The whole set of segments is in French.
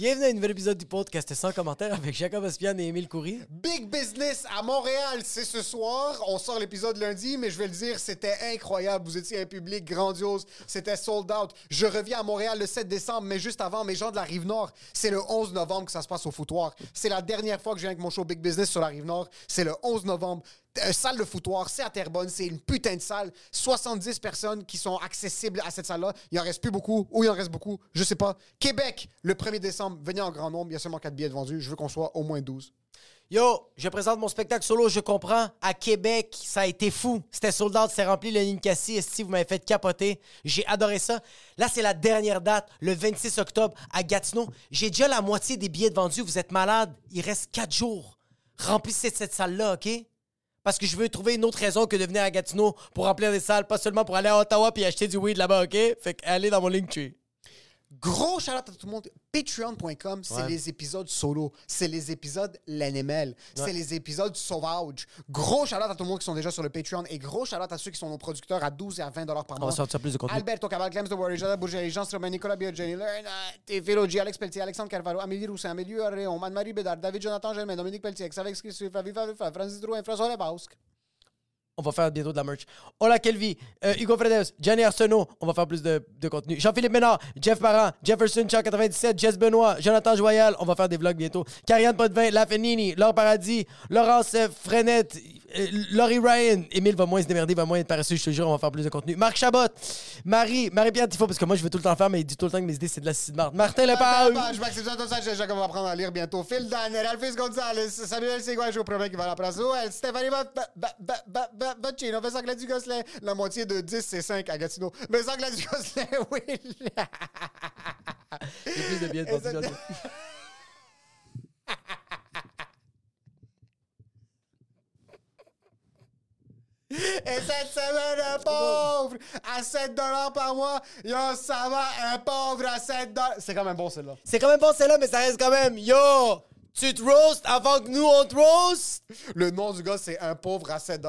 Bienvenue à un nouvel épisode du podcast sans commentaire avec Jacob Espian et Émile Coury. Big Business à Montréal, c'est ce soir. On sort l'épisode lundi, mais je vais le dire, c'était incroyable. Vous étiez un public grandiose. C'était sold out. Je reviens à Montréal le 7 décembre, mais juste avant, mes gens de la Rive-Nord, c'est le 11 novembre que ça se passe au foutoir. C'est la dernière fois que je viens avec mon show Big Business sur la Rive-Nord. C'est le 11 novembre. Salle de foutoir, c'est à Terrebonne, c'est une putain de salle. 70 personnes qui sont accessibles à cette salle-là. Il en reste plus beaucoup, ou il en reste beaucoup, je sais pas. Québec, le 1er décembre, venez en grand nombre. Il y a seulement 4 billets vendus. Je veux qu'on soit au moins 12. Yo, je présente mon spectacle solo, je comprends. À Québec, ça a été fou. C'était sold out, c'est rempli le Ninkasi. Si vous m'avez fait capoter, j'ai adoré ça. Là, c'est la dernière date, le 26 octobre à Gatineau. J'ai déjà la moitié des billets vendus. Vous êtes malade. Il reste 4 jours. Remplissez cette salle-là, OK? Parce que je veux trouver une autre raison que de venir à Gatineau pour remplir des salles, pas seulement pour aller à Ottawa puis acheter du weed là-bas, OK? Fait que allez dans mon Linktree. Gros shout à tout le monde. Patreon.com, c'est Ouais. les épisodes solo. C'est les épisodes l'animal. C'est les épisodes sauvages. Gros shout à tout le monde qui sont déjà sur le Patreon et gros shout à ceux qui sont nos producteurs à 12 et à 20 dollars par On mois. va sortir plus de contenu. Alberto Cabal, Clems de Warrior, Jada Jean Stroman, Nicolas Théphilo G, Alex Pelletier, Alexandre Carvalho, Amélie Roussin, Amélie Réon, Anne-Marie Bédard, David Jonathan Germain, Dominique Pelletier, Alex Christophe, Lefa, Francis Drouin, François Lebasque. On va faire bientôt de la merch. Ola Kelvi, euh, Hugo Fredes, Gianni Arsenault, on va faire plus de, contenu. Jean-Philippe Ménard, Jeff Parent, Jefferson Chuck 97, Jess Benoît, Jonathan Joyal, on va faire des vlogs bientôt. Karianne Potvin, La Fenini, Laure Paradis, Laurence Frenette, Laurie Ryan, Émile va moins se démerder, va moins être paresseux, je te jure, on va faire plus de contenu. Marc Chabot, Marie, Marie-Pierre Tifo, parce que moi je veux tout le temps faire, mais il dit tout le temps que mes idées c'est de la cide marde. Martin Lepage, Je m'accepte tout ça, Jacob va apprendre à lire bientôt. Phil Danner, Alphys Gonzalez, Samuel Seguin, je promets qu'il va à la place. Joël, Stéphanie Ba- Ba- Ba- Ba- Ba- Ba- Bacchino, Vincent Gladys Gosselin. La moitié de 10, c'est 5 à Gatineau. Vincent Gladys Gosselin, oui. J'ai plus de billets de Et cette semaine, un pauvre à 7 par mois. Yo, ça va, un pauvre à 7 C'est quand même bon, celle-là. C'est quand même bon celle-là, mais ça reste quand même. Yo, tu te roast avant que nous on te roast? Le nom du gars, c'est un pauvre à 7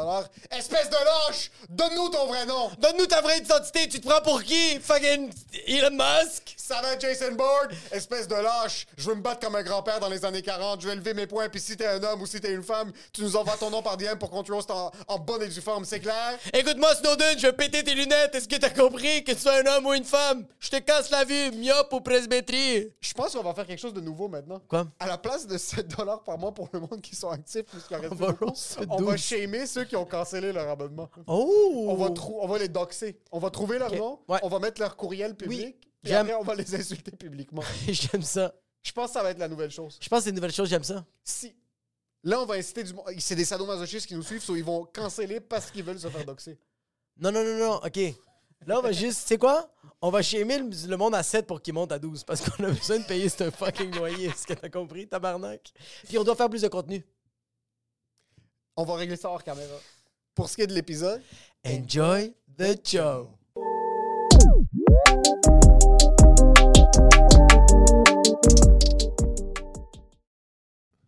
Espèce de lâche! Donne-nous ton vrai nom! Donne-nous ta vraie identité, tu te prends pour qui? Fucking Elon Musk? Ça va, Jason Bourne? Espèce de lâche! Je veux me battre comme un grand-père dans les années 40. Je vais lever mes poings, puis si t'es un homme ou si t'es une femme, tu nous envoies ton nom par DM pour qu'on te roast en, en bonne et due forme, c'est clair? Écoute-moi, Snowden, je vais péter tes lunettes. Est-ce que t'as compris que tu sois un homme ou une femme? Je te casse la vue, myope ou presbyterie. Je pense qu'on va faire quelque chose de nouveau maintenant. Quoi? À la place de 7 par mois pour le monde qui sont actifs, reste On va on va 12. shamer ceux qui ont cancellé leur abonnement. Oh! On va, on va les doxer. On va trouver leur nom, Ouais. on va mettre leur courriel public, Oui. et après on va les insulter publiquement. J'aime ça. Je pense que ça va être la nouvelle chose. Je pense que c'est une nouvelle chose, j'aime ça. Si. Là, on va inciter du monde. C'est des sadomasochistes qui nous suivent, so ils vont canceller parce qu'ils veulent se faire doxer. Non, non, non, non, ok. Là, on va juste, tu sais quoi? On va shamer le, le monde à 7 pour qu'il monte à 12 parce qu'on a besoin de payer ce fucking loyer. Est-ce que t'as compris, tabarnak? Puis on doit faire plus de contenu. On va régler ça hors caméra. Pour ce qui est de l'épisode, Enjoy the show.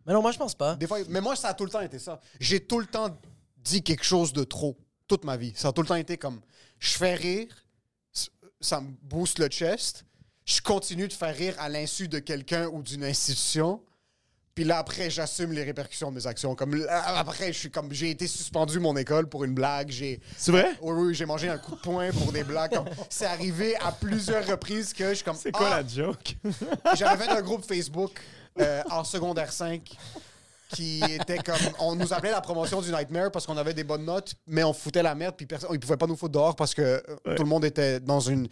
Mais non, moi, je pense pas. des fois, mais moi, ça a tout le temps été ça. J'ai tout le temps dit quelque chose de trop, toute ma vie. Ça a tout le temps été comme, je fais rire, ça me booste le chest. Je continue de faire rire à l'insu de quelqu'un ou d'une institution. Puis là, après, j'assume les répercussions de mes actions. Comme là, après, je suis comme j'ai été suspendu mon école pour une blague. J'ai C'est vrai? oui, oui, j'ai mangé un coup de poing pour des blagues. Comme, C'est arrivé à plusieurs reprises que je suis comme. C'est quoi Ah! la joke? J'avais fait un groupe Facebook euh, en secondaire 5 qui était comme. On nous appelait la promotion du Nightmare parce qu'on avait des bonnes notes, mais on foutait la merde, puis personne, ils pouvaient pas nous foutre dehors parce que euh, tout le monde était dans une.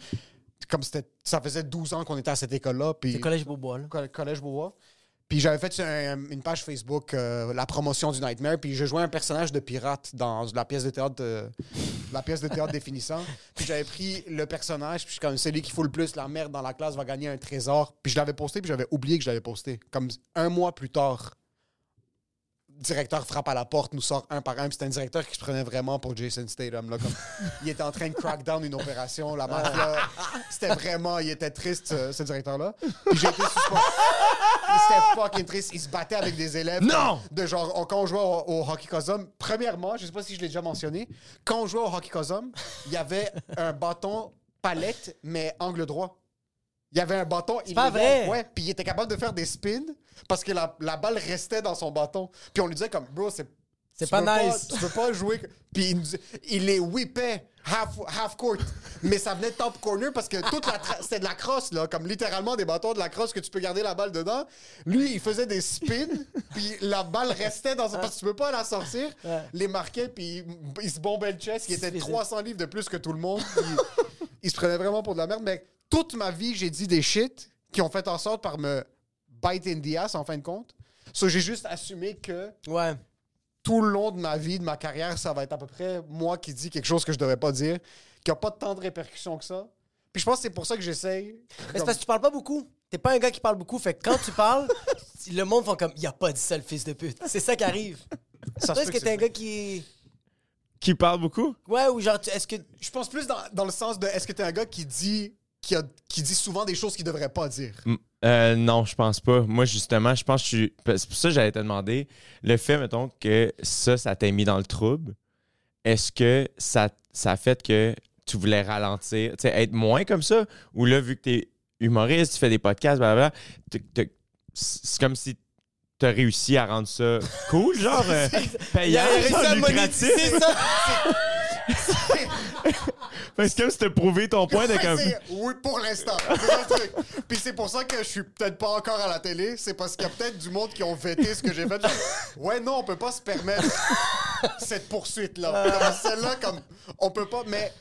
Comme c'était. Ça faisait 12 ans qu'on était à cette école-là. Puis C'est Collège Beaubois, là. Coll- Collège Beauvoir. Puis j'avais fait un- une page Facebook, euh, la promotion du Nightmare, puis je jouais un personnage de pirate dans la pièce de théâtre, de- la pièce de théâtre définissant. Puis j'avais pris le personnage, puis je suis comme celui qui fout le plus la merde dans la classe va gagner un trésor. Puis je l'avais posté, puis j'avais oublié que je l'avais posté. Comme un mois plus tard, directeur frappe à la porte, nous sort un par un. Puis c'était un directeur qui se prenait vraiment pour Jason Statham. Là, comme, il était en train de crack down une opération. La mafia, c'était vraiment... Il était triste, ce, ce directeur-là. Puis j'ai été suspendu. C'était fucking triste. Il se battait avec des élèves. Non! De genre, on- quand on jouait au, au hockey cosum, premièrement, je sais pas si je l'ai déjà mentionné, quand on jouait au hockey cosum, il y avait un bâton palette, mais angle droit. Il y avait un bâton. C'est pas vrai. Ouais, puis il était capable de faire des spins parce que la, la balle restait dans son bâton. Puis on lui disait comme, bro, c'est. C'est pas veux nice. tu peux pas jouer. Puis il, il les whippait half, half court. Mais ça venait top corner parce que toute la c'était de la crosse, là. Comme littéralement des bâtons de la crosse que tu peux garder la balle dedans. Lui, il faisait des spins. puis la balle restait dans son. Parce que tu peux pas la sortir. Les marquait, puis il, il se bombait le chest. Il était 300 livres de plus que tout le monde. puis il se prenait vraiment pour de la merde. Mais toute ma vie, j'ai dit des shit qui ont fait en sorte par me bite in the ass, en fin de compte. So, j'ai juste assumé que Ouais. tout le long de ma vie, de ma carrière, ça va être à peu près moi qui dis quelque chose que je devrais pas dire, qui a pas tant de répercussions que ça. Puis je pense que c'est pour ça que j'essaye. Mais c'est parce que tu parles pas beaucoup. T'es pas un gars qui parle beaucoup. Fait que quand tu parles, le monde font comme, il a pas dit ça, le fils de pute. C'est ça qui arrive. Ça se Toi, est-ce que que t'es un gars qui. Qui parle beaucoup? Ouais, ou genre, est-ce que. Je pense plus dans, dans le sens de est-ce que t'es un gars qui dit qui, a- qui dit souvent des choses qu'il devrait pas dire? Mm, euh, non, je pense pas. Moi, justement, je pense que je suis. C'est pour ça que j'allais te demander. Le fait, mettons, que ça, ça t'a mis dans le trouble, est-ce que ça, ça a fait que tu voulais ralentir, tu sais, être moins comme ça? Ou là, vu que t'es humoriste, tu fais des podcasts, blablabla, c'est comme si t'as réussi à rendre ça cool, genre euh, payant, lucratif. ça. Parce que comme si t'as prouvé ton point de comme. c'est- Oui, pour l'instant. C'est ça le truc. Puis c'est pour ça que je suis peut-être pas encore à la télé. C'est parce qu'il y a peut-être du monde qui ont fêté ce que j'ai fait. Genre, Ouais, non, on peut pas se permettre cette poursuite-là. Comme Celle-là, comme on peut pas. Mais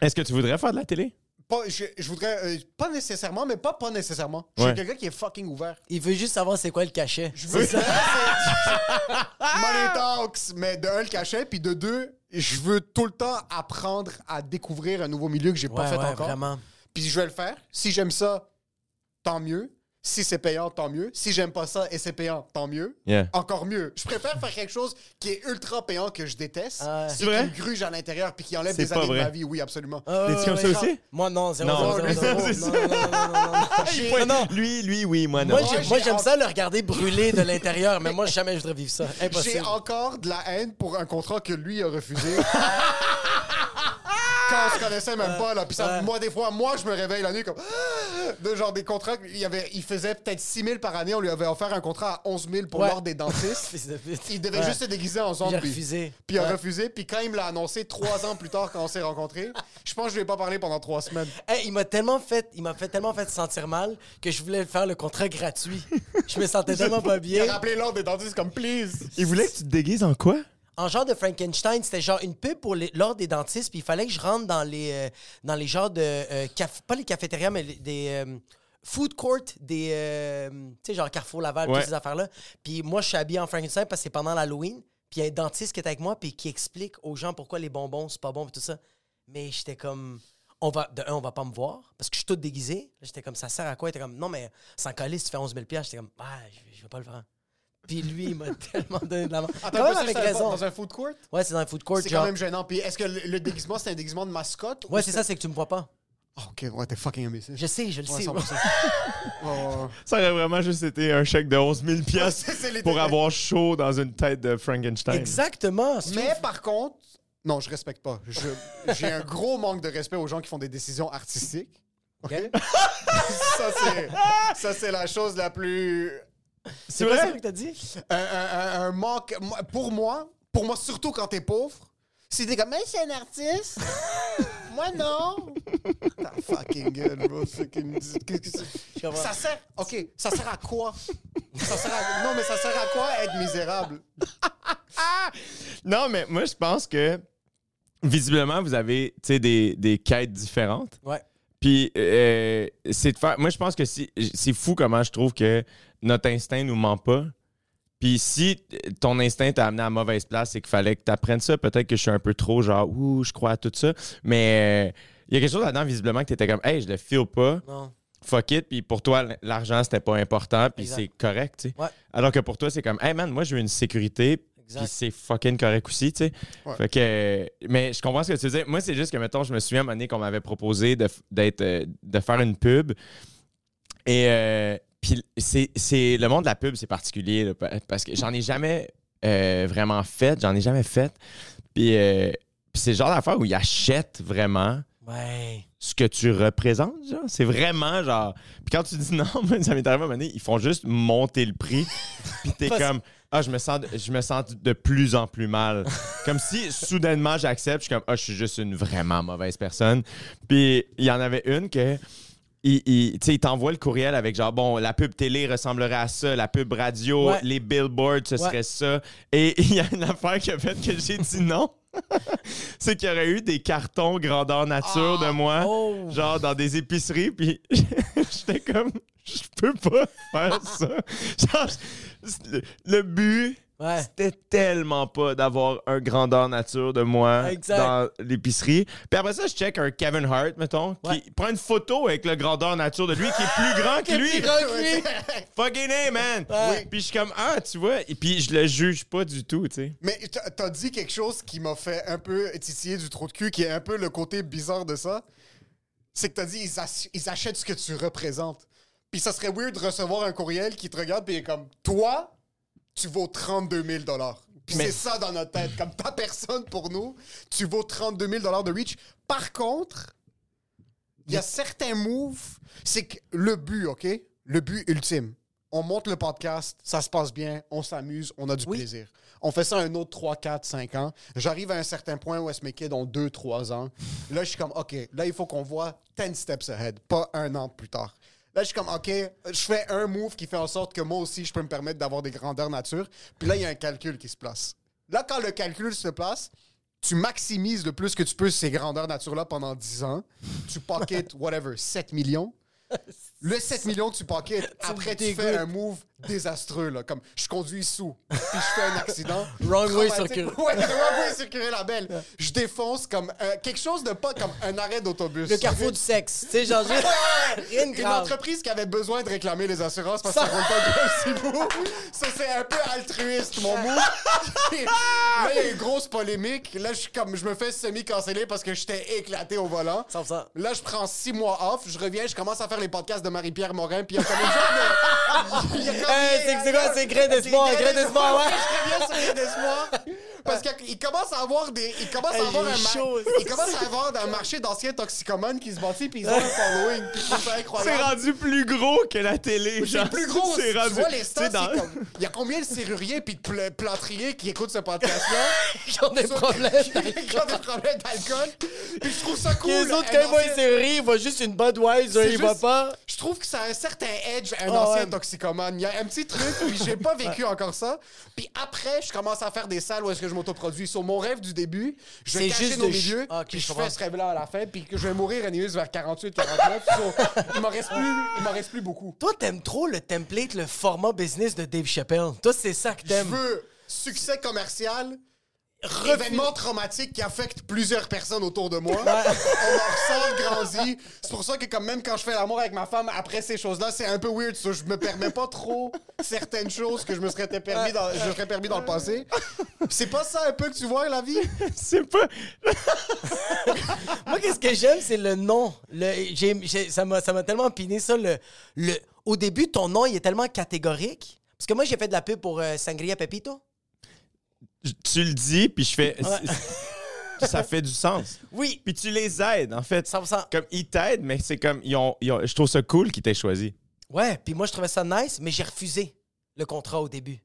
Est-ce que tu voudrais faire de la télé? pas, je, je voudrais. euh, pas nécessairement, mais pas pas nécessairement. Je suis Ouais. quelqu'un qui est fucking ouvert. Il veut juste savoir c'est quoi le cachet. Je veux c'est- Money talks, mais de un, le cachet, puis de deux, je veux tout le temps apprendre à découvrir un nouveau milieu que j'ai pas Ouais, fait ouais, encore. vraiment. Puis je vais le faire. Si j'aime ça, tant mieux. Si c'est payant, tant mieux. Si j'aime pas ça et c'est payant, tant mieux. Yeah. Encore mieux. Je préfère faire quelque chose qui est ultra payant que je déteste. Ah C'est vrai? qui me gruge à l'intérieur puis qui enlève des années vrai. de ma vie. Oui, absolument. Ah, T'es-tu comme ça aussi? Moi, non, zéro, Non, zéro, zéro, c'est zéro. ça. Non, non, non, non, non. Lui, lui, oui, moi, non. Moi, j'ai- j'ai j'aime en- ça le regarder brûler de l'intérieur, mais moi, jamais je voudrais vivre ça. J'ai Impossible. encore de la haine pour un contrat que lui a refusé. Quand on se connaissait même pas, là. Puis ça, ouais. moi, des fois, moi, je me réveille la nuit comme. De genre des contrats. Il, y avait, il faisait peut-être 6 000 par année. On lui avait offert un contrat à 11 000 pour Ouais. l'ordre des dentistes. Il devait Ouais. juste se déguiser en zombie. refusé. Puis il a Ouais. refusé. Puis quand il me l'a annoncé trois ans plus tard, quand on s'est rencontrés, je pense que je lui ai pas parlé pendant trois semaines. Hey, il m'a tellement fait, il m'a fait tellement fait sentir mal que je voulais faire le contrat gratuit. Je me sentais tellement pas Il bien. a rappelé l'ordre des dentistes comme please. Il voulait que tu te déguises en quoi? En genre de Frankenstein, c'était genre une pub pour l'ordre des dentistes, puis il fallait que je rentre dans les, euh, dans les genres de euh, pas les cafétérias, mais les- des euh, food court, des euh, tu sais genre Carrefour Laval, Ouais. toutes ces affaires là. Puis moi, je suis habillé en Frankenstein parce que c'est pendant l'Halloween. Puis il y a un dentiste qui est avec moi, puis qui explique aux gens pourquoi les bonbons c'est pas bon, puis tout ça. Mais j'étais comme on va, de un, on va pas me voir parce que je suis tout déguisé. J'étais comme, ça sert à quoi? Il était comme, non, mais sans coller, si tu fais 11 000 J'étais comme, ah, je, je vais pas le faire. Puis lui, il m'a tellement donné de la main. Attends, Quand même avec raison. Dans un food court? Ouais, c'est dans un food court. C'est quand même gênant. Puis est-ce que le, le déguisement, c'est un déguisement de mascotte? ou Ouais, c'est ça, c'est que tu me vois pas. Ah, ok, ouais, t'es fucking imbécile. Je sais, je le Ouais, sais. 100%. Ouais, ouais, ouais. Ça aurait vraiment juste été un chèque de 11 000 piastres pour avoir chaud dans une tête de Frankenstein. Exactement. Mais par contre, Non, je respecte pas. J'ai un gros manque de respect aux gens qui font des décisions artistiques. OK? ça, c'est, ça, c'est la chose la plus. C'est pas ça que t'as dit? Un, un- un- un manque. Pour moi, pour moi, surtout quand t'es pauvre, si t'es comme, mais c'est un artiste. moi, non. Ta fucking gueule, bro. C'est qu'une- qu'est-ce que c'est? comprends. Ça sert. OK, ça sert à quoi? Ça sert à... Non, mais ça sert à quoi être misérable? Non, mais moi, je pense que visiblement, vous avez tu sais, des, des quêtes différentes. Ouais. Puis, euh, c'est de faire. Moi, je pense que si- c'est fou comment je trouve que notre instinct nous ment pas. Puis, si ton instinct t'a amené à la mauvaise place, c'est qu'il fallait que tu apprennes ça. Peut-être que je suis un peu trop genre, ouh, je crois à tout ça. Mais euh, il y a quelque chose là-dedans, visiblement, que tu étais comme, hey, je le feel pas. Non. Fuck it. Puis, pour toi, l'argent, c'était pas important. Puis, c'est correct, tu sais. Ouais. Alors que pour toi, c'est comme, hey, man, moi, je veux une sécurité. Puis, c'est fucking correct aussi, tu sais. Ouais. Fait que, mais je comprends ce que tu veux dire. Moi, c'est juste que, mettons, je me souviens à un moment donné qu'on m'avait proposé de, d'être, euh, de faire une pub. Et euh, puis, c'est, c'est, le monde de la pub, c'est particulier là, parce que j'en ai jamais euh, vraiment fait. J'en ai jamais fait. Puis, euh, puis c'est le genre d'affaire où ils achètent vraiment Ouais. ce que tu représentes. Genre. C'est vraiment genre. Puis quand tu dis non, ça m'est arrivé à un moment donné, ils font juste monter le prix. Puis t'es comme. Ah, je me sens, je me sens de plus en plus mal. comme si soudainement j'accepte, je suis comme, ah, je suis juste une vraiment mauvaise personne. Puis il y en avait une que. Il, il, t'envoie le courriel avec genre, bon, la pub télé ressemblerait à ça, la pub radio, Ouais. les billboards, ce Ouais. serait ça. Et il y a une affaire qui a fait que j'ai dit non. C'est qu'il y aurait eu des cartons grandeur nature de moi Oh. genre dans des épiceries, puis j'étais comme, je peux pas faire ça. Genre, le but, Ouais. c'était tellement pas d'avoir un grandeur nature de moi Exact. dans l'épicerie. Puis après ça, je check un Kevin Hart, mettons, Ouais. qui prend une photo avec le grandeur nature de lui, qui est plus grand que lui. Plus grand que lui. Fucking A, man! Ouais. Puis je suis comme, ah, tu vois, et puis je le juge pas du tout, tu sais. Mais t'as- t'as dit quelque chose qui m'a fait un peu titiller du trou de cul, qui est un peu le côté bizarre de ça. C'est que t'as dit ils, ach- ils achètent ce que tu représentes. Puis ça serait weird de recevoir un courriel qui te regarde puis il est comme toi, tu vaux 32 000 Puis Mais- c'est ça dans notre tête. Comme ta personne pour nous, tu vaux 32 000 de reach. Par contre, il y a certains moves, c'est que le but, OK? Le but ultime. On monte le podcast, ça se passe bien, on s'amuse, on a du Oui. plaisir. On fait ça un autre 3, 4, 5 ans. J'arrive à un certain point où est-ce que mes kids ont 2, 3 ans. Là, je suis comme, OK, là, il faut qu'on voit 10 steps ahead, pas un an plus tard. Là, je suis comme, OK, je fais un move qui fait en sorte que moi aussi, je peux me permettre d'avoir des grandeurs nature. Puis là, il y a un calcul qui se place. Là, quand le calcul se place, tu maximises le plus que tu peux ces grandeurs nature-là pendant 10 ans. Tu pocket, whatever, 7 millions. Le 7 millions, tu pocket. Après, tu fais un move désastreux, là. Comme, je conduis sous, puis je fais un accident. Wrong way circuler. Ouais, wrong way circuler la belle. Je défonce comme un- quelque chose de pas comme un arrêt d'autobus. Le carrefour du sexe. Tu sais, genre, juste- rien de Une grave. entreprise qui avait besoin de réclamer les assurances parce que ça roule pas comme si vous. Ça, c'est un peu altruiste, mon mot. là, il y a une grosse polémique. Là, je suis comme, je me fais semi-canceller parce que j'étais éclaté au volant. 100%. Là, je prends six mois off. Je reviens, je commence à faire les podcasts de Marie-Pierre Morin. Puis il y a comme une genre de. il y a comme- Hey, c'est- c'est quoi, c'est Grain d'espoir, Grain d'espoir, ouais. Je reviens sur Grain d'espoir. Parce qu'il commence à avoir des. Il commence à avoir un. est ma- chaud. Il commence à avoir un marché d'anciens toxicomanes qui se bâtit, puis ils ont un following. C'est rendu plus gros que la télé. C'est plus gros. C'est tu rendu. vois les tu stats, dans- comme- Il y a combien de serruriers puis de pl- plâtriers qui écoutent ce podcast-là? Qui ont des problèmes. qui ont des problèmes d'alcool. Puis je trouve ça cool. Les autres, quand ils voient une série, ils voient juste une Budweiser, ils voient pas. Je trouve que ça a un certain edge, un Ah ancien toxicomane. Il y a un petit truc, puis j'ai pas vécu encore ça. Puis après, je commence à faire des salles où est-ce que je m'autoproduis. Sur mon rêve du début, je vais cacher nos milieux, Ah, puis je je fais ce rêve-là à la fin, puis que je vais mourir anyways vers 48, 49. So, il m'en reste plus, il m'en reste plus beaucoup. Toi, t'aimes trop le template, le format business de Dave Chappelle. Toi, c'est ça que Je t'aimes. veux succès commercial, événement traumatique qui affecte plusieurs personnes autour de moi. On en ressort grandi. C'est pour ça que comme même quand je fais l'amour avec ma femme, après ces choses-là, c'est un peu weird. So, je me permets pas trop certaines choses que je me serais permis dans, je serais permis dans le passé. C'est pas ça un peu que tu vois la vie? C'est pas. Moi, qu'est-ce que j'aime, c'est le nom. Le, j'ai- ça m'a ça m'a tellement piné, ça. Le, le, au début, ton nom, il est tellement catégorique. Parce que moi, j'ai fait de la pub pour euh, Sangria Pepito. Tu le dis, puis je fais. ça fait du sens. Oui, Puis tu les aides, en fait. 100%. Comme ils t'aident, mais c'est comme ils ont, ils ont- je trouve ça cool qu'ils t'aient choisi. Ouais, puis moi, je trouvais ça nice, mais j'ai refusé le contrat au début.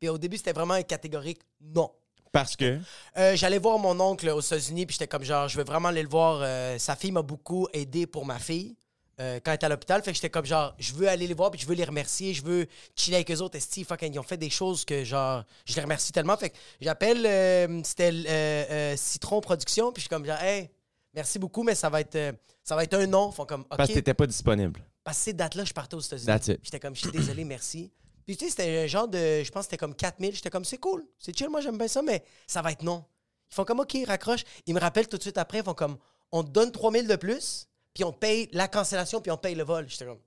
Puis au début, c'était vraiment un catégorique non. Parce que? Euh, J'allais voir mon oncle aux États-Unis, puis j'étais comme genre, je veux vraiment aller le voir. Euh, sa fille m'a beaucoup aidé pour ma fille euh, quand elle était à l'hôpital. Fait que j'étais comme genre, je veux aller les voir, puis je veux les remercier, je veux chiller avec eux autres. Esti, fucking, ils ont fait des choses que genre, je les remercie tellement. Fait que j'appelle, euh, c'était euh, Citron Production, puis je suis comme genre, hey, merci beaucoup, mais ça va être, ça va être un non. Font comme, parce que t'étais pas disponible. Parce que ces dates-là, je partais aux États-Unis. J'étais comme, je suis désolé, merci. Puis tu sais, c'était un genre de. Je pense que c'était comme 4000. J'étais comme, c'est cool, c'est chill, moi j'aime bien ça, mais ça va être non. Ils font comme, OK, raccroche. Ils me rappellent tout de suite après, ils font comme, on te donne 3000 de plus, puis on paye la cancellation, puis on paye le vol. J'étais comme,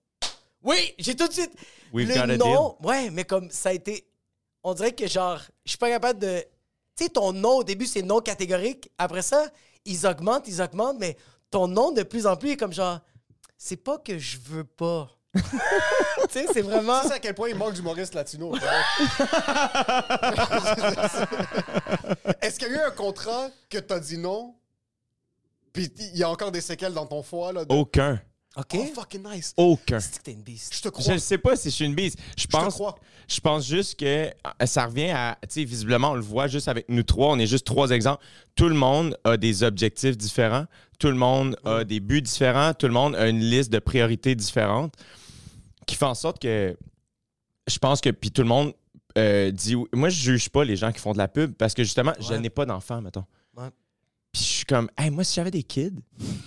oui, j'ai tout de suite. We've le got a non. Ouais, mais comme ça a été. On dirait que genre, je suis pas capable de. Tu sais, ton nom au début, c'est non catégorique. Après ça, ils augmentent, ils augmentent, mais ton nom de plus en plus est comme genre, c'est pas que je veux pas. tu sais, c'est vraiment. Tu sais à quel point il manque d'humoristes latino. Est-ce qu'il y a eu un contrat que t'as dit non? Puis il y a encore des séquelles dans ton foie, là. de- Aucun. OK. Oh, fucking nice. Aucun. C'est que t'es une beast? Je te crois. Je ne sais pas si je suis une bise. Je pense, crois. je pense juste que euh, ça revient à, tu sais, visiblement, on le voit juste avec nous trois. On est juste trois exemples. Tout le monde a des objectifs différents. Tout le monde a des buts différents. Tout le monde a une liste de priorités différentes qui fait en sorte que je pense que, puis tout le monde euh, dit, oui. moi, je juge pas les gens qui font de la pub parce que justement, je Ouais. n'ai pas d'enfants, mettons. Ouais. Puis je suis comme, hey, moi, si j'avais des kids,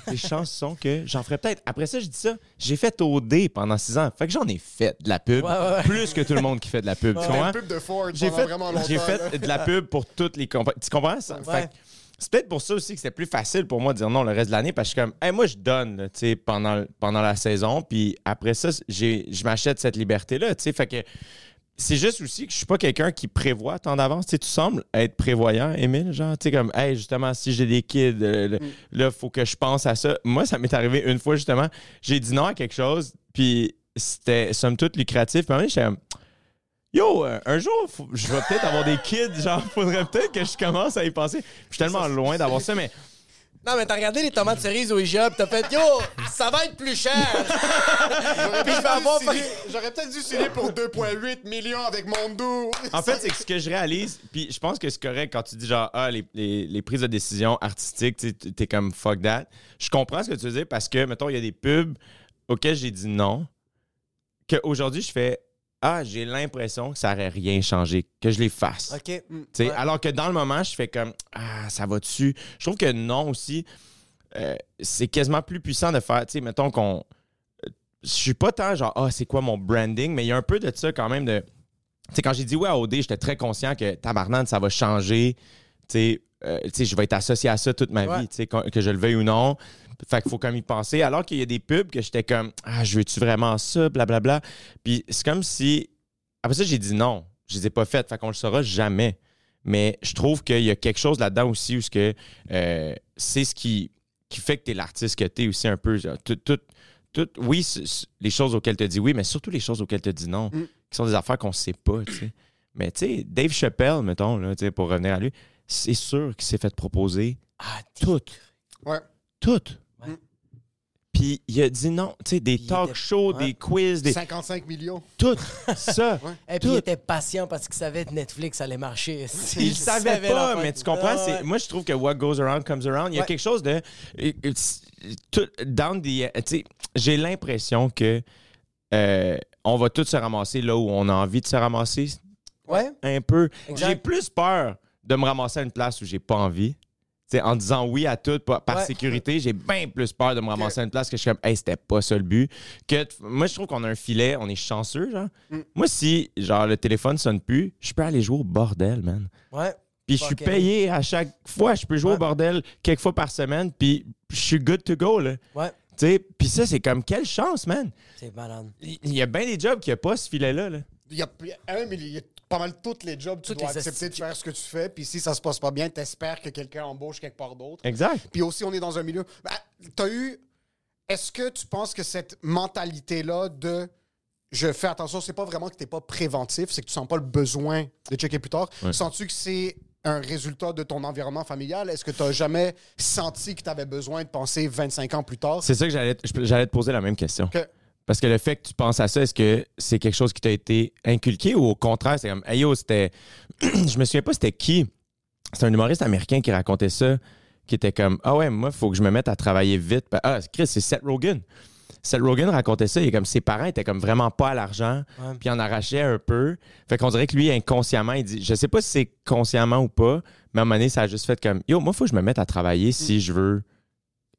les chances sont que j'en ferais peut-être. Après ça, je dis ça, j'ai fait OD pendant six ans. Fait que j'en ai fait de la pub. Ouais, ouais, ouais. Plus que tout le monde qui fait de la pub. tu comprends? pub de Ford J'ai fait, vraiment longtemps. j'ai fait de la pub pour toutes les compagnies. Tu comprends ça? Fait que c'est peut-être pour ça aussi que c'était plus facile pour moi de dire non le reste de l'année parce que je suis comme, hey, moi, je donne là, tu sais, pendant, pendant la saison. Puis après ça, j'ai, je m'achète cette liberté-là. tu sais. Fait que c'est juste aussi que je suis pas quelqu'un qui prévoit tant d'avance. Tu sais, tu sembles être prévoyant, Émile. Genre, tu sais, comme, hey, justement, si j'ai des kids, euh, le- là, il faut que je pense à ça. Moi, ça m'est arrivé une fois, justement. J'ai dit non à quelque chose, puis c'était, somme toute, lucratif. Puis j'étais Yo, euh, un jour, faut- je vais peut-être avoir des kids. Genre, faudrait peut-être que je commence à y penser. Je suis tellement loin d'avoir ça, mais Non, mais t'as regardé les tomates cerises au IGA, pis t'as fait, yo, ça va être plus cher. J'aurais Puis je vais peut-être avoir dû signer- J'aurais peut-être dû signer pour 2,8 millions avec Mondou. En fait, c'est que ce que je réalise, puis je pense que c'est correct quand tu dis genre, ah, les, les- les prises de décision artistiques, t'es comme fuck that. Je comprends ce que tu veux dire parce que, mettons, il y a des pubs auxquels j'ai dit non, qu'aujourd'hui, je fais, ah, j'ai l'impression que ça n'aurait rien changé, que je les fasse. Ouais. Alors que dans le moment, je fais comme Ah, ça va dessus. Je trouve que non aussi, euh, c'est quasiment plus puissant de faire, tu sais, mettons qu'on. euh, Je suis pas tant genre, ah, c'est quoi mon branding, mais il y a un peu de ça quand même de. Tu sais, quand j'ai dit oui à OD, j'étais très conscient que tabarnane, ça va changer. Tu sais, euh, je vais être associé à ça toute ma Ouais. vie, que je le veuille ou non. Fait qu'il faut comme y penser. Alors qu'il y a des pubs que j'étais comme, ah, je veux-tu vraiment ça, blablabla. Puis c'est comme si. Après ça, j'ai dit non. Je les ai pas faites. Fait qu'on le saura jamais. Mais je trouve qu'il y a quelque chose là-dedans aussi où euh, c'est ce qui, qui fait que tu es l'artiste que tu es aussi un peu. genre, Tout, tout, tout- oui, les choses auxquelles tu dis oui, mais surtout les choses auxquelles tu dis non, Mm. qui sont des affaires qu'on sait pas. Mais tu sais, Dave Chappelle, mettons, là, pour revenir à lui, c'est sûr qu'il s'est fait proposer Ah, t'es- tout. Ouais. Tout. Puis il a dit non. Tu sais, des Puis il talk était- shows, ouais. des quiz, des. 55 millions. Tout. Ça. Et puis Tout. il était patient parce qu'il savait que Netflix allait marcher. Il le savait pas, mais tu comprends? Ouais. Moi, je trouve que what goes around comes around. Il y a Ouais. quelque chose de. it's- tout- down the. Tu sais, j'ai l'impression que euh, on va tous se ramasser là où on a envie de se ramasser. Ouais. Un peu. J'ai plus peur de me ramasser à une place où j'ai pas envie. Tu sais, en disant oui à tout par, par Ouais. sécurité, j'ai bien plus peur de me ramasser à une place que je suis comme, hey, c'était pas ça le but. Que moi, je trouve qu'on a un filet, on est chanceux, genre. Mm. Moi, si, genre, le téléphone sonne plus, je peux aller jouer au bordel, man. Ouais. Puis je suis payé à chaque fois. Je peux jouer Ouais. au bordel quelques fois par semaine, puis je suis good to go, là. Ouais. Tu sais, puis ça, c'est comme, quelle chance, man. C'est malade. Il y a bien des jobs qui n'ont pas ce filet-là, là. Il y a, un, mais il y a pas mal tous les jobs, tu Toutes dois accepter de faire ce que tu fais. Puis si ça se passe pas bien, t'espères que quelqu'un embauche quelque part d'autre. Exact. Puis aussi, on est dans un milieu. Ben, t'as eu. Est-ce que tu penses que cette mentalité-là de je fais attention, c'est pas vraiment que t'es pas préventif, c'est que tu sens pas le besoin de checker plus tard. Ouais. Sens-tu que c'est un résultat de ton environnement familial? Est-ce que tu n'as jamais senti que tu avais besoin de penser 25 ans plus tard? C'est ça que j'allais te- j'allais te poser la même question. Que- Parce que le fait que tu penses à ça, est-ce que c'est quelque chose qui t'a été inculqué ou au contraire, c'est comme, hey yo, c'était. je me souviens pas c'était qui. C'est un humoriste américain qui racontait ça, qui était comme, ah ouais, moi, il faut que je me mette à travailler vite. Ah, Chris, c'est Seth Rogen. Seth Rogen racontait ça, il est comme ses parents étaient comme vraiment pas à l'argent, Ouais. puis il en arrachait un peu. Fait qu'on dirait que lui, inconsciemment, il dit, je sais pas si c'est consciemment ou pas, mais à un moment donné, ça a juste fait comme, yo, moi, faut que je me mette à travailler si je veux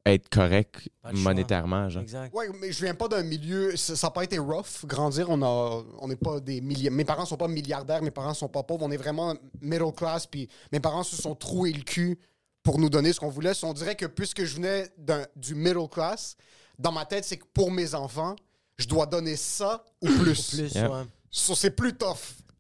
être correct monétairement. Genre. Exact. Ouais, mais je viens pas d'un milieu. Ça n'a pas été rough. Grandir, on a, on n'est pas des milliardaires. Mes parents sont pas milliardaires, mes parents sont pas pauvres. On est vraiment middle class. Puis mes parents se sont troués le cul pour nous donner ce qu'on voulait. On dirait que puisque je venais d'un- du middle class, dans ma tête, c'est que pour mes enfants, je dois donner ça ou plus. Plus, Yeah. ouais. So, c'est plus tough.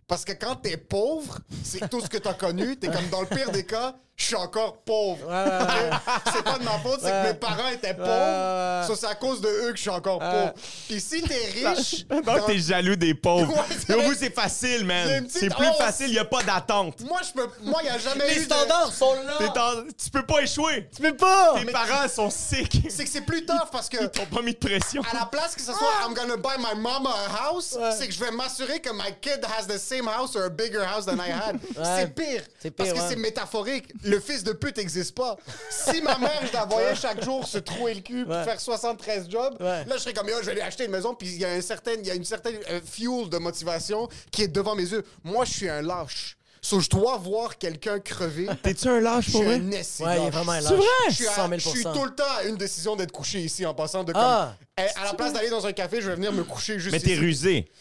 Parce que quand t'es pauvre, c'est tout ce que t'as connu. T'es comme dans le pire des cas, je suis encore pauvre. c'est pas de ma faute, c'est que mes parents étaient pauvres. So, c'est à cause de eux que je suis encore pauvre. Puis si t'es riche, Donc, dans- t'es jaloux des pauvres. Vrai. vous, c'est facile, Il man. C'est plus facile, il n'y a pas d'attente. moi, je peux, moi, y a jamais eu Les de- standards sont là. En- Tu peux pas échouer. Tu peux pas. Tes parents sont sick. C'est que c'est plus tough parce que Ils t'ont pas mis de pression. à la place que ce soit I'm gonna buy my mama a house, c'est que je vais m'assurer que my kid has the same house or a bigger house than I had. C'est pire. C'est Parce pire, que ouais. c'est métaphorique. Le fils de pute n'existe pas. Si ma mère, je la voyais chaque jour se trouer le cul pour Ouais. faire 73 jobs, Ouais. là, je serais comme, Yo, je vais aller acheter une maison, puis il y a, un certain, il y a une certaine euh, fuel de motivation qui est devant mes yeux. Moi, je suis un lâche. So, je dois voir quelqu'un crever. T'es-tu un lâche Je pour suis vrai? un esti Ouais, il est lâche. vraiment un C'est lâche. vrai? Je suis, à- 100 000 je suis tout le temps à une décision d'être couché ici en passant de comme. Ah. Eh, à la place d'aller dans un café, je vais venir me coucher juste Mais t'es ici. rusé.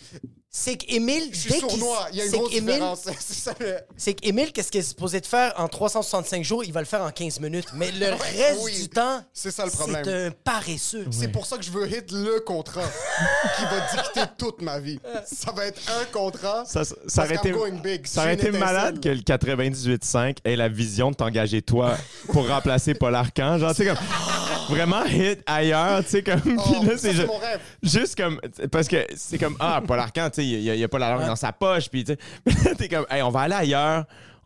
C'est qu'Émile, Je suis dès qu'il- sournois. Il y a une c'est grosse différence. C'est ça, le- C'est qu'Émile, qu'est-ce qu'il est supposé de faire en 365 jours, il va le faire en 15 minutes. Mais le reste oui. du temps, C'est ça le problème. C'est un paresseux. C'est pour ça que je veux hit le contrat qui va dicter toute ma vie. Ça va être un contrat. Ça, ça, aurait été, going big. ça aurait J'ai une été malade que le 98.5 ait la vision de t'engager toi pour remplacer Paul Arcan. Genre, tu sais, comme vraiment hit ailleurs, tu sais, comme. Oh, puis là, ça, c'est c'est ju- mon rêve. Juste comme. Parce que c'est comme, ah, Paul Arcan, tu sais, il y, a- pas la langue dans sa poche, puis tu t'es comme, hey, on va aller ailleurs,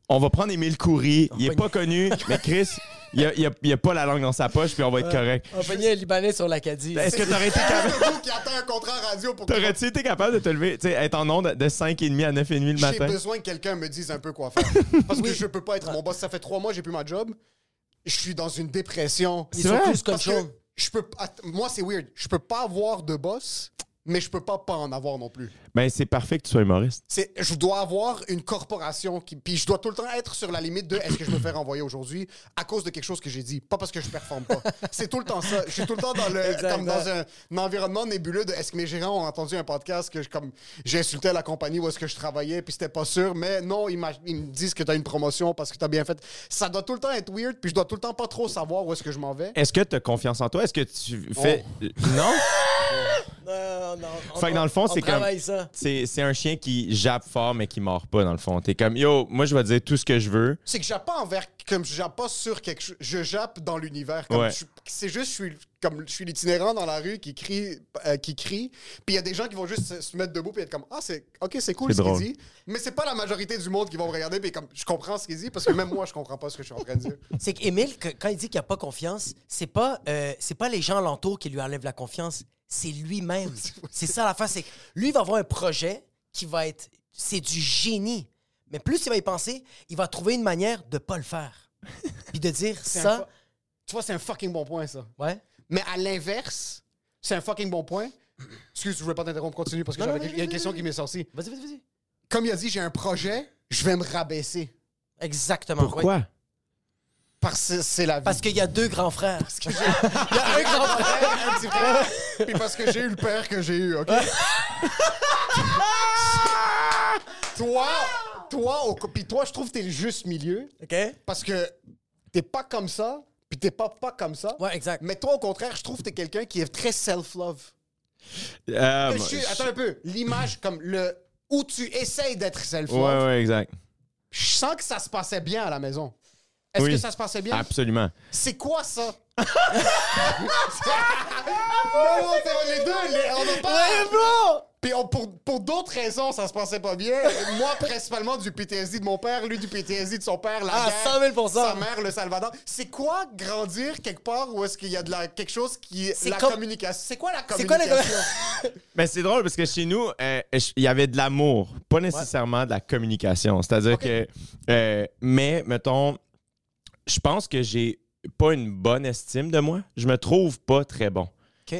on va prendre Émile Coury, il est pas connu, mais Chris, il y a, y a- y a pas la langue dans sa poche, puis on va être correct. On pogné un Libanais sur l'Acadie. Est-ce que t'aurais été capable. qui attend un contrat radio pour que T'aurais-tu été capable de te lever, tu sais, être en onde de 5h30 à 9h30 le j'ai matin? besoin que quelqu'un me dise un peu quoi faire. Parce que je peux pas être mon boss. Ça fait trois mois que j'ai plus ma job. Je suis dans une dépression. Ils C'est plus Parce que control. je peux moi c'est weird. Je peux pas avoir de boss, mais je peux pas pas en avoir non plus. Ben, c'est parfait que tu sois humoriste. C'est je dois avoir une corporation qui puis je dois tout le temps être sur la limite de est-ce que je me fais renvoyer aujourd'hui à cause de quelque chose que j'ai dit, pas parce que je performe pas. C'est tout le temps ça. Je suis tout le temps dans le comme dans un, un environnement nébuleux de est-ce que mes gérants ont entendu un podcast que je comme j'ai insulté la compagnie où est-ce que je travaillais puis c'était pas sûr mais non ils, me disent que tu as une promotion parce que tu as bien fait. Ça doit tout le temps être weird puis je dois tout le temps pas trop savoir où est-ce que je m'en vais. Est-ce que tu as confiance en toi? Est-ce que tu fais. Non? Non, non. on- Fait que dans le fond, on c'est comme- travaille ça. C'est c'est un chien qui jappe fort, mais qui mord pas, dans le fond. T'es comme, yo, moi, je vais dire tout ce que je veux. C'est que je jappe pas envers comme je jappe pas sur quelque chose, je jappe dans l'univers comme Ouais. c'est juste je suis comme je suis l'itinérant dans la rue qui crie euh, qui crie puis il y a des gens qui vont juste se, se mettre debout puis être comme ah c'est OK c'est cool ce qu'il dit mais c'est pas la majorité du monde qui vont me regarder puis comme je comprends ce qu'il dit parce que même moi je comprends pas ce que je suis en train de dire. C'est qu'Émile, que- quand il dit qu'il n'a pas confiance, c'est pas, euh, c'est pas les gens alentours qui lui enlèvent la confiance, c'est lui-même. c'est ça l'affaire, c'est que lui, il va avoir un projet qui va être. C'est du génie. Mais plus il va y penser, il va trouver une manière de pas le faire. Puis de dire C'est un ça. tu vois c'est un fucking bon point ça. Ouais. Mais à l'inverse, c'est un fucking bon point. Excuse, je voulais pas t'interrompre, continue parce que Non, j'avais non, il y a une question qui m'est sortie. Vas-y, vas-y, vas-y. Comme il a dit, j'ai un projet, je vais me rabaisser Exactement. Pourquoi? Parce que c'est la vie. Parce qu'il y a deux grands frères. il y a un grand frère, un petit frère, puis parce que j'ai eu le père que j'ai eu, OK? toi, toi, au- puis toi, je trouve que t'es le juste milieu, OK? parce que t'es pas comme ça, puis t'es pas pas comme ça. Ouais, exact. Mais toi, au contraire, je trouve que t'es quelqu'un qui est très self-love. Euh, Je moi, suis- je- attends un peu, l'image comme le où tu essayes d'être self-love. Ouais, ouais, exact. Je sens que ça se passait bien à la maison. Est-ce Oui. que ça se passait bien? Absolument. C'est quoi ça? non, les deux, les- on n'a pas... Puis on- pour, pour d'autres raisons, ça se passait pas bien. Moi, principalement du PTSD de mon père, lui du PTSD de son père, la Ah, guerre, 100 000 sa mère, le Salvador. C'est quoi grandir quelque part où est-ce qu'il y a de la, quelque chose qui est C'est la communication? C'est quoi la C'est quoi la communication? Mais c'est drôle parce que chez nous, euh, il y avait de l'amour, pas nécessairement de la communication. C'est-à-dire que. euh, mais, mettons, je pense que j'ai pas une bonne estime de moi. Je me trouve pas très bon.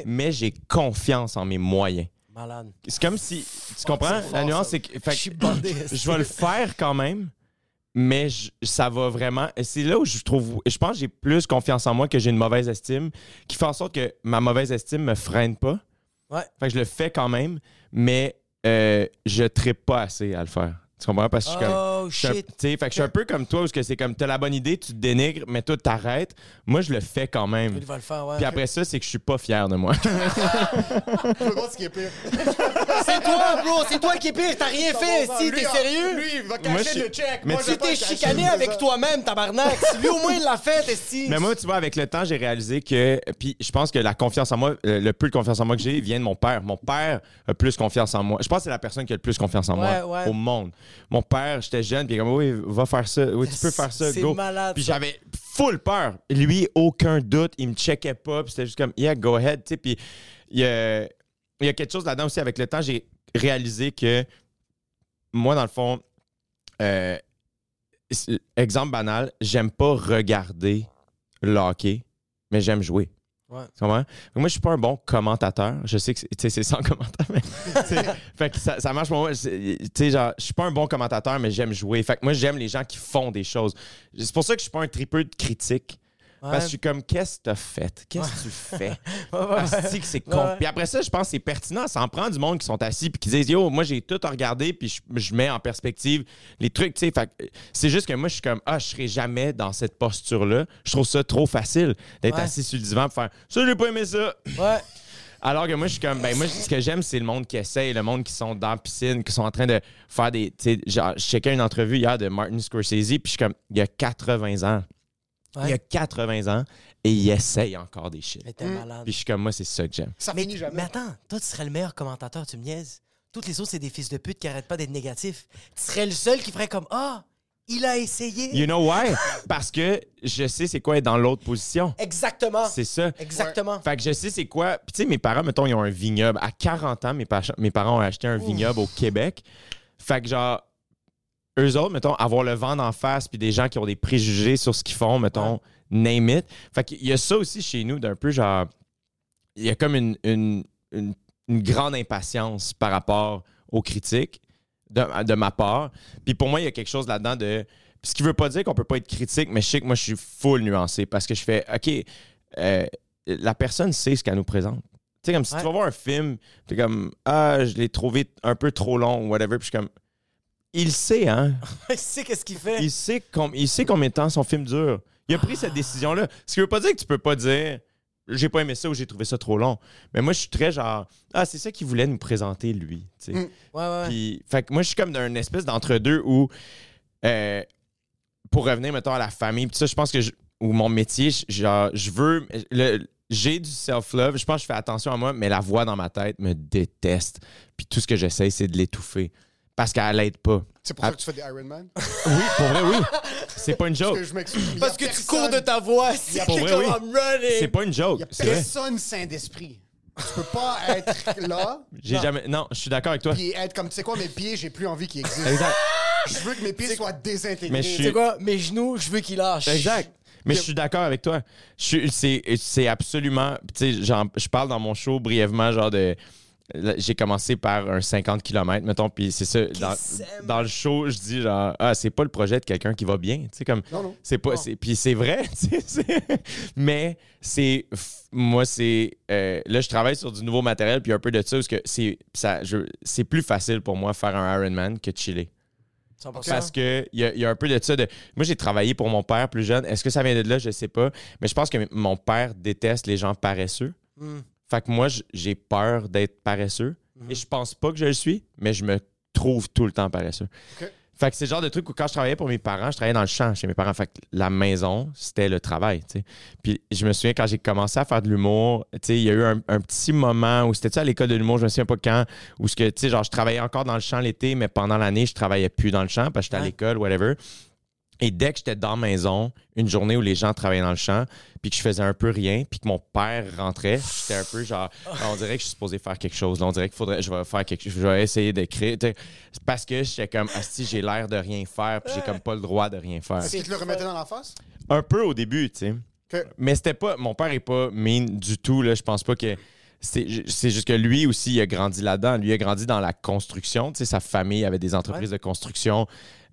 Mais j'ai confiance en mes moyens. Malade. C'est comme si. Tu comprends? la fort, nuance, c'est que. fait Je suis bandé. je vais le faire quand même, mais je- ça va vraiment. C'est là où je trouve. Je pense que j'ai plus confiance en moi que j'ai une mauvaise estime, qui fait en sorte que ma mauvaise estime me freine pas. Ouais. Fait que je le fais quand même, mais euh, je trippe pas assez à le faire. Tu comprends? Parce que je suis comme. Oh, je suis un- shit. tu sais, fait que je suis un peu comme toi, où ce que c'est comme, t'as la bonne idée, tu te dénigres, mais toi, t'arrêtes. Moi, je le fais quand même. Il va le faire, ouais. Puis après ça, c'est que je suis pas fier de moi. Je ce qui est pire. C'est toi, bro, c'est toi qui est pire, t'as rien fait, si, t'es ah, sérieux? Lui, il va Moi, cacher je- le check. Mais Moi, tu- je Si t'es chicané avec toi-même, tabarnak, si lui au moins il l'a fait, esti. Mais moi, tu vois, avec le temps, j'ai réalisé que. Puis je pense que la confiance en moi, euh, le peu de confiance en moi que j'ai vient de mon père. Mon père a plus confiance en moi. Je pense que c'est la personne qui a le plus confiance en Ouais, moi ouais. au monde. Mon père, j'étais jeune, puis comme, oui, va faire ça. Oui, tu peux faire ça, go. malade, Puis j'avais full peur. Lui, aucun doute. Il me checkait pas. Puis c'était juste comme, yeah, go ahead. Tu sais, puis il y a, y a quelque chose là-dedans aussi. Avec le temps, j'ai réalisé que moi, dans le fond, euh, exemple banal, j'aime pas regarder le hockey, mais j'aime jouer. Ouais. Tu Moi, je suis pas un bon commentateur. Je sais que c'est- sans commentaire, mais fait que ça, marche pour moi. Je suis pas un bon commentateur, mais j'aime jouer. Fait que moi, j'aime les gens qui font des choses. C'est pour ça que je suis pas un tripeux de critique. Parce que je suis comme, qu'est-ce que t'as fait? Qu'est-ce que tu fais? Asti que c'est con. Puis après ça, je pense que c'est pertinent. Ça en prend du monde qui sont assis puis qui disent Yo, moi j'ai tout regardé puis je, je mets en perspective les trucs. tu sais. C'est juste que moi, je suis comme Ah, je serai jamais dans cette posture-là. Je trouve ça trop facile d'être Ouais. assis sur le divan pour faire Ça, j'ai pas aimé ça. Ouais. Alors que moi, je suis comme, ben moi, ce que j'aime, c'est le monde qui essaye, le monde qui sont dans la piscine, qui sont en train de faire des. Tu sais, je checkais une entrevue hier de Martin Scorsese, puis je suis comme, il y a 80 ans. Il a 80 ans et il essaye encore des shit. Mais t'es malade. Puis je suis comme, moi, c'est ça que j'aime. Ça Mais, finit jamais. mais attends, toi, tu serais le meilleur commentateur, tu me niaises. Toutes les autres, c'est des fils de pute qui arrêtent pas d'être négatifs. Tu serais le seul qui ferait comme Ah, il a essayé. You know why? Parce que je sais c'est quoi être dans l'autre position. Exactement. C'est ça. Exactement. Fait que je sais c'est quoi. Puis tu sais, mes parents, mettons, ils ont un vignoble. À 40 ans, mes, pa- mes parents ont acheté un vignoble au Québec. Fait que genre, eux autres, mettons, avoir le vent d'en face, puis des gens qui ont des préjugés sur ce qu'ils font, mettons, name it. Fait qu'il y a ça aussi chez nous, d'un peu genre. Il y a comme une, une, une- une grande impatience par rapport aux critiques de, de ma part. Puis pour moi, il y a quelque chose là-dedans de. Ce qui veut pas dire qu'on peut pas être critique, mais je sais que moi, je suis full nuancé parce que je fais, OK, euh, la personne sait ce qu'elle nous présente. Tu sais, comme si Ouais. tu vas voir un film, t'es comme, ah, je l'ai trouvé un peu trop long ou whatever, puis je suis comme, il sait, hein? Il sait qu'est-ce qu'il fait. Il sait, com- il sait combien de temps son film dure. Il a pris cette décision-là. Ce qui veut pas dire que tu peux pas dire j'ai pas aimé ça ou j'ai trouvé ça trop long. Mais moi, je suis très genre ah, c'est ça qu'il voulait nous présenter, lui. tu sais. Ouais, ouais, ouais. Puis, fait que moi, je suis comme dans une espèce d'entre-deux où, euh, pour revenir, mettons, à la famille, puis ça, je pense que, je- ou mon métier, je- genre, je veux, le- j'ai du self-love, je pense que je fais attention à moi, mais la voix dans ma tête me déteste. Puis tout ce que j'essaie, c'est de l'étouffer. Parce qu'elle l'aide pas. C'est pour ça que tu fais des Iron Man? Oui, pour vrai, oui. C'est pas une joke. Que je. Il Parce que tu personne- cours de ta voix. C'est Pour comme vrai, oui. I'm running. C'est pas une Il joke. n'y a personne sain d'esprit. Tu peux pas être là J'ai jamais. Non, je suis d'accord avec toi. puis être comme, tu sais quoi, mes pieds, j'ai plus envie qu'ils existent. Exact. Je veux que mes pieds soient désintégrés. Mais suis- C'est quoi? Mes genoux, je veux qu'il lâche. Exact. Mais je suis d'accord avec toi. Je suis- C'est c'est absolument. Tu sais, j'en- je parle dans mon show brièvement, genre de. J'ai commencé par un 50 km, mettons, puis c'est ça. Dans, le show, je dis genre, ah, c'est pas le projet de quelqu'un qui va bien. Tu sais, comme. Non, non. C'est pas. c'est- Puis c'est vrai, tu sais, Mais c'est. Moi, c'est. euh, là, je travaille sur du nouveau matériel, puis un peu de ça, parce que c'est ça- je- c'est plus facile pour moi faire un Ironman que de chiller. 100%. Parce que il y, a- il y a un peu de ça. De... Moi, j'ai travaillé pour mon père plus jeune. Est-ce que ça vient de là? Je sais pas. Mais je pense que mon père déteste les gens paresseux. Hmm. Fait que moi, j'ai peur d'être paresseux. Mhm. Et je pense pas que je le suis, mais je me trouve tout le temps paresseux. Ok. Fait que c'est le genre de truc où quand je travaillais pour mes parents, je travaillais dans le champ chez mes parents. Fait que la maison, c'était le travail, tu sais. Puis je me souviens quand j'ai commencé à faire de l'humour, tu sais, il y a eu un, un petit moment où c'était à l'école de l'humour, je me souviens pas quand, où ce que, tu sais, genre je travaillais encore dans le champ l'été, mais pendant l'année, je travaillais plus dans le champ parce que j'étais à l'école, whatever. Et dès que j'étais dans la maison, une journée où les gens travaillaient dans le champ, puis que je faisais un peu rien, puis que mon père rentrait, j'étais un peu genre, Ah, on dirait que je suis supposé faire quelque chose. Là, on dirait qu'il faudrait, je vais faire quelque chose, je vais essayer d'écrire. Tu Parce que j'étais comme, si j'ai l'air de rien faire, puis j'ai comme pas le droit de rien faire. Est-ce qu'il te le remettait dans la face? Un peu au début, tu sais. Mais c'était pas. Mon père est pas mean du tout, là. Je pense pas que. C'est juste que lui aussi, il a grandi là-dedans. Lui, il a grandi dans la construction. Tu sais, sa famille avait des entreprises de construction.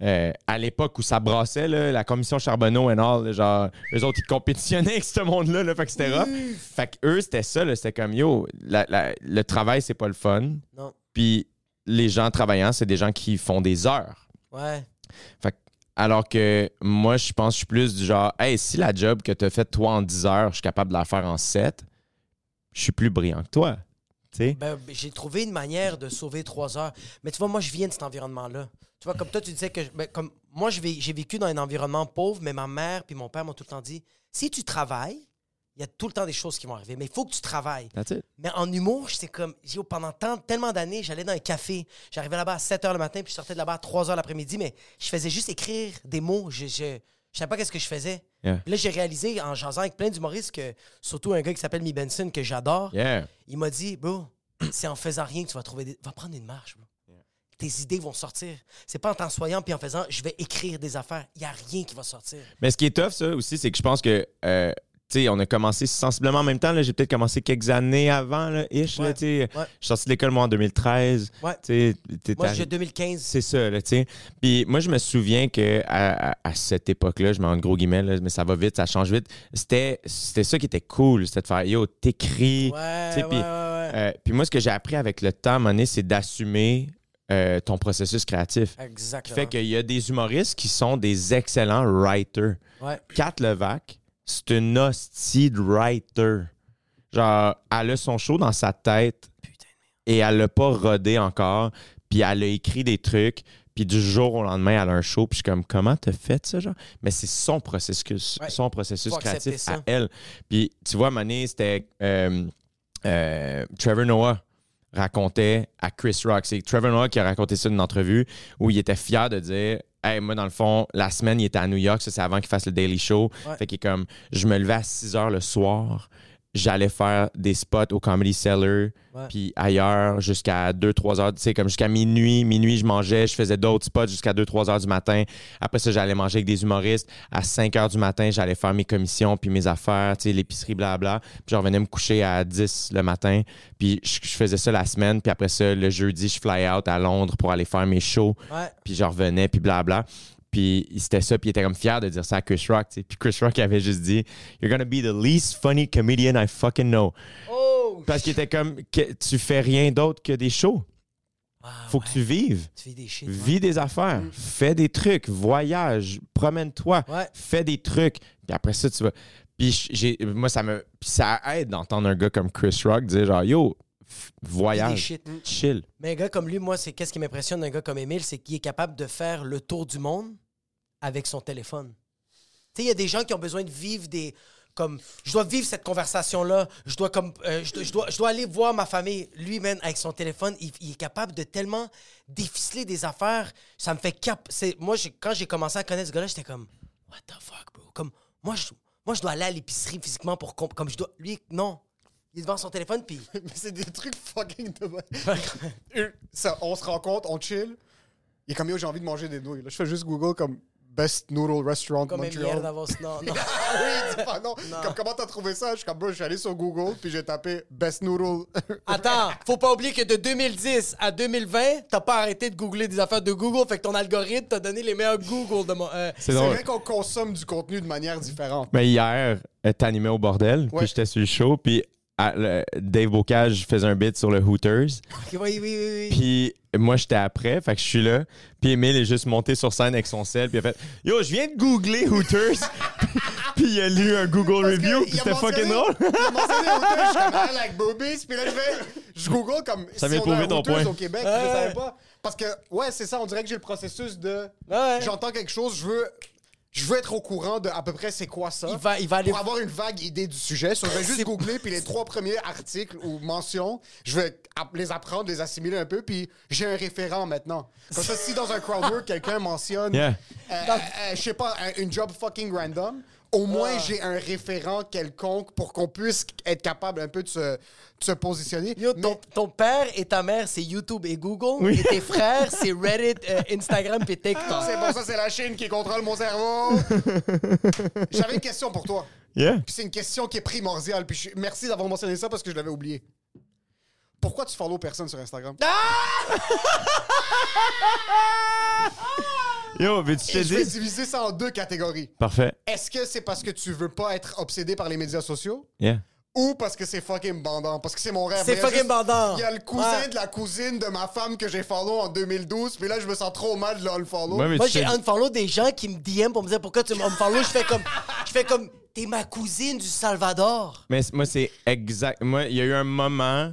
Euh, à l'époque où ça brassait, là, la commission Charbonneau et all, genre, eux autres, ils compétitionnaient avec ce monde-là. Là, fait que c'était rough. Fait que eux, c'était ça. C'était comme, yo, la- la- le travail, c'est pas le fun. Non. Puis les gens travaillant, c'est des gens qui font des heures. Ouais. Fait que- alors que moi, je pense que je suis plus du genre, hey, si la job que tu as faite toi en 10 heures, je suis capable de la faire en 7, je suis plus brillant que toi. Sais? Ben, j'ai trouvé une manière de sauver trois heures. Mais tu vois, moi, je viens de cet environnement-là. Tu vois, comme toi, tu disais que. ben, comme moi, j'ai vécu dans un environnement pauvre, mais ma mère puis mon père m'ont tout le temps dit si tu travailles, il y a tout le temps des choses qui vont arriver, mais il faut que tu travailles. That's it. Mais en humour, c'est comme. yo, pendant tant- tellement d'années, j'allais dans un café. J'arrivais là-bas à 7 h le matin, puis je sortais de là-bas à 3 h l'après-midi, mais je faisais juste écrire des mots. Je, je, je savais pas qu'est-ce que je faisais. Yeah. Puis là, j'ai réalisé en jasant avec plein d'humoristes que, surtout un gars qui s'appelle Mi Benson, que j'adore, Yeah. il m'a dit, bro, c'est en faisant rien que tu vas trouver des. Va prendre une marche, bro. Tes idées vont sortir. C'est pas en t'en soyant puis en faisant, je vais écrire des affaires. Il y a rien qui va sortir. Mais ce qui est tough, ça aussi, c'est que je pense que, euh, on a commencé sensiblement en même temps. J'ai peut-être commencé quelques années avant, là, ish. Ouais. Ouais. Je suis sorti de l'école, moi, en 2013. Ouais. Moi, j'ai 2015. C'est ça, là. Puis moi, je me souviens que à, à- à cette époque-là, je mets en gros guillemets, là, mais ça va vite, ça change vite. C'était, ça qui était cool, c'était de faire, yo, t'écris. Puis, euh, puis moi, ce que j'ai appris avec le temps, à c'est d'assumer euh, ton processus créatif. Qui Exactement. fait qu'il y a des humoristes qui sont des excellents writers. Kat Levac, c'est une hostie de writer. Genre, elle a son show dans sa tête et elle l'a pas rodé encore. Puis elle a écrit des trucs. Puis du jour au lendemain, elle a un show. Puis je suis comme, comment t'as fait ça, genre? Mais c'est son processus, Ouais. son processus Faut créatif à elle. Puis tu vois, Mané, c'était euh, euh, Trevor Noah racontait à Chris Rock. C'est Trevor Noah qui a raconté ça dans une entrevue où il était fier de dire Hey, moi, dans le fond, la semaine, il était à New York. Ça, c'est avant qu'il fasse le Daily Show. Ouais. Fait qu'il est comme, je me levais à 6 heures le soir. J'allais faire des spots au Comedy Cellar, puis ailleurs jusqu'à 2-3 heures. Tu sais, comme jusqu'à minuit. Minuit, je mangeais. Je faisais d'autres spots jusqu'à 2-3 heures du matin. Après ça, j'allais manger avec des humoristes. À 5 heures du matin, j'allais faire mes commissions, puis mes affaires, tu sais, l'épicerie, blabla. Puis je revenais me coucher à 10 le matin. Puis je, je faisais ça la semaine. Puis après ça, le jeudi, je fly out à Londres pour aller faire mes shows puis je revenais, puis blabla. Puis c'était ça, puis il était comme fier de dire ça à Chris Rock. Puis Chris Rock avait juste dit You're gonna be the least funny comedian I fucking know. Oh! Parce qu'il était comme que Tu fais rien d'autre que des shows. Ah, Faut ouais. que tu vives. Tu fais des shit. ouais. Vis des affaires. Fais des trucs. Voyage. Promène-toi. Ouais. Fais des trucs. Puis après ça, tu vas. Puis moi, ça me. Puis ça aide d'entendre un gars comme Chris Rock dire genre Yo, Vis voyage. shit. Chill. Mais un gars comme lui, moi, c'est qu'est-ce qui m'impressionne d'un gars comme Émile, c'est qu'il est capable de faire le tour du monde avec son téléphone. Tu sais, il y a des gens qui ont besoin de vivre des. Comme, je dois vivre cette conversation-là, je dois, comme, euh, je, dois, je dois- je dois aller voir ma famille. Lui, man, avec son téléphone, il, il est capable de tellement déficeler des affaires. Ça me fait cap. c'est- Moi, quand j'ai commencé à connaître ce gars-là, j'étais comme, what the fuck, bro? Comme, moi, je, moi, je dois aller à l'épicerie physiquement pour. Comme je dois. Lui, non. Il est devant son téléphone, puis. Mais c'est des trucs fucking de ça, On se rencontre, on chill. Il est comme yo, j'ai envie de manger des nouilles. Là, je fais juste Google comme Best Noodle Restaurant Comme Montreal. merde avant. Non, non. Ah oui, dis pas non. Comme, comment t'as trouvé ça? Je suis comme, bro, je suis allé sur Google, puis j'ai tapé Best Noodle. Attends, faut pas oublier que de 2010 à 2020, t'as pas arrêté de googler des affaires de Google, fait que ton algorithme t'a donné les meilleurs Google de mon. euh, C'est vrai qu'on consomme du contenu de manière différente. Mais hier, euh, t'animais au bordel, Ouais. puis j'étais sur le show, puis à- le- Dave Bocage faisait un bit sur le Hooters. Ok, oui, oui, oui, oui. Puis moi, j'étais après, fait que je suis là. Puis Emile est juste monté sur scène avec son sel, puis il a fait Yo, je viens de googler Hooters. puis il a lu un Google Parce review, il puis a c'était fucking drôle. Il a mentionné Hooters, je suis comme, I like boobies. Puis là, je fais, je google comme Ça si vient on prouver a ton Hooters point. au Québec, Ouais. je savais pas. Parce que, ouais, c'est ça, on dirait que j'ai le processus de, Ouais. j'entends quelque chose, je veux, je veux être au courant de à peu près c'est quoi ça. Il va, il va aller. Pour avoir une vague idée du sujet, so, je vais juste googler, puis les trois premiers articles ou mentions, je vais les apprendre, les assimiler un peu, puis j'ai un référent maintenant. Comme ça, si dans un crowdwork, quelqu'un mentionne, Yeah. euh, euh, euh, je sais pas, un- une job fucking random, au moins j'ai un référent quelconque pour qu'on puisse être capable un peu de se, de se positionner. Yo, Mais- ton, ton père et ta mère, c'est YouTube et Google. Et tes frères, c'est Reddit, euh, Instagram et TikTok. c'est pour ça, c'est la Chine qui contrôle mon cerveau. J'avais une question pour toi. Yeah. Puis c'est une question qui est primordiale. Puis je- merci d'avoir mentionné ça parce que je l'avais oublié. Pourquoi tu follow personne sur Instagram? Yo, veux-tu te Et je vais diviser ça en deux catégories. Parfait. Est-ce que c'est parce que tu veux pas être obsédé par les médias sociaux? Yeah. ou parce que c'est fucking bandant? Parce que c'est mon rêve. C'est Il y a fucking juste- bandant. Il y a le cousin Ouais. de la cousine de ma femme que j'ai follow en 2012, puis là, je me sens trop mal de le. Ouais, mais Moi, tu j'ai te- unfollow des gens qui me DM pour me dire pourquoi tu m'unfollow. Je fais comme, je fais comme, t'es ma cousine du Salvador. Mais c- moi, c'est exact. Moi, il y a eu un moment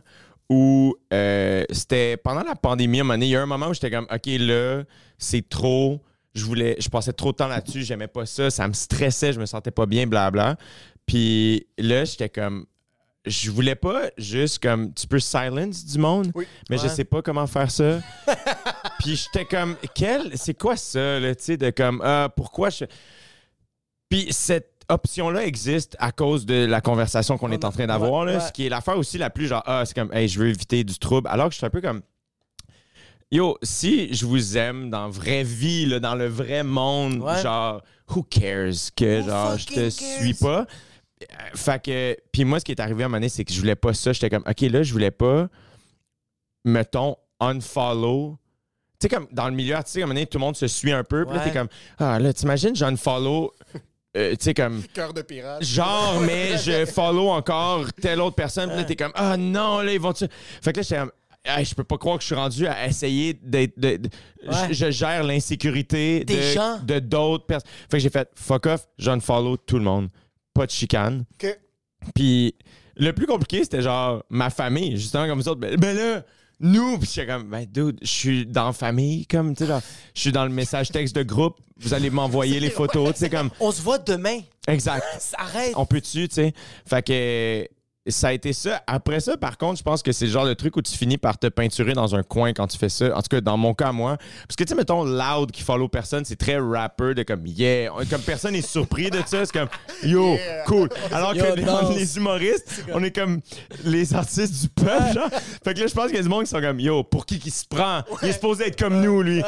où euh, c'était pendant la pandémie, à un moment donné, il y a eu un moment où j'étais comme, OK, là, c'est trop. Je voulais, je passais trop de temps là-dessus, j'aimais pas ça, ça me stressait, je me sentais pas bien, blabla. Puis là, j'étais comme, je voulais pas juste comme, tu peux silence du monde, Oui. mais je Ouais. sais pas comment faire ça. Puis j'étais comme, quel, c'est quoi ça, tu sais, de comme, ah, pourquoi je. Puis cette option-là existe à cause de la conversation qu'on est en train d'avoir, ouais. ce qui est l'affaire aussi la plus genre, ah, c'est comme, hey, je veux éviter du trouble. Alors que je suis un peu comme, yo, si je vous aime dans vraie vie, là, dans le vrai monde, Ouais. genre, who cares que, Who genre, je te cares? suis pas? Euh, Fait que, puis moi, ce qui est arrivé à un moment donné, c'est que je voulais pas ça. J'étais comme, OK, là, je voulais pas, mettons, unfollow. Tu sais, comme dans le milieu artistique, à un moment donné, tout le monde se suit un peu. Puis là, t'es comme, ah, là, t'imagines, j'unfollow. euh, tu sais, comme, Cœur de pirate. genre, mais je follow encore telle autre personne. Puis là, t'es comme, ah non, là, ils vont. Fait que là, j'étais comme, Hey, je peux pas croire que je suis rendu à essayer d'être. de- de- Ouais. je, je gère l'insécurité Des de, gens. de d'autres personnes. Fait que j'ai fait fuck off, j'unfollow tout le monde. Pas de chicane. Ok. Puis le plus compliqué, c'était genre ma famille, justement, comme ça. Ben, ben là, nous, puis j'étais comme, ben dude, je suis dans la famille, comme, tu sais, là, je suis dans le message texte de groupe, vous allez m'envoyer les photos, tu sais, comme, On se voit demain. exact. Arrête. On peut-tu, tu sais? Fait que ça a été ça. Après ça, par contre, je pense que c'est le genre de truc où tu finis par te peinturer dans un coin quand tu fais ça. En tout cas, dans mon cas, moi. Parce que, tu sais, mettons, loud qui follow personne, c'est très rapper de comme, yeah. Comme personne est surpris de ça. C'est comme, yo, Yeah. cool. Alors Yo, que les, danse. les humoristes, on est comme les artistes du peuple, genre. Fait que là, je pense qu'il y a du monde qui sont comme, yo, pour qui qui se prend? Il est supposé être comme nous, lui.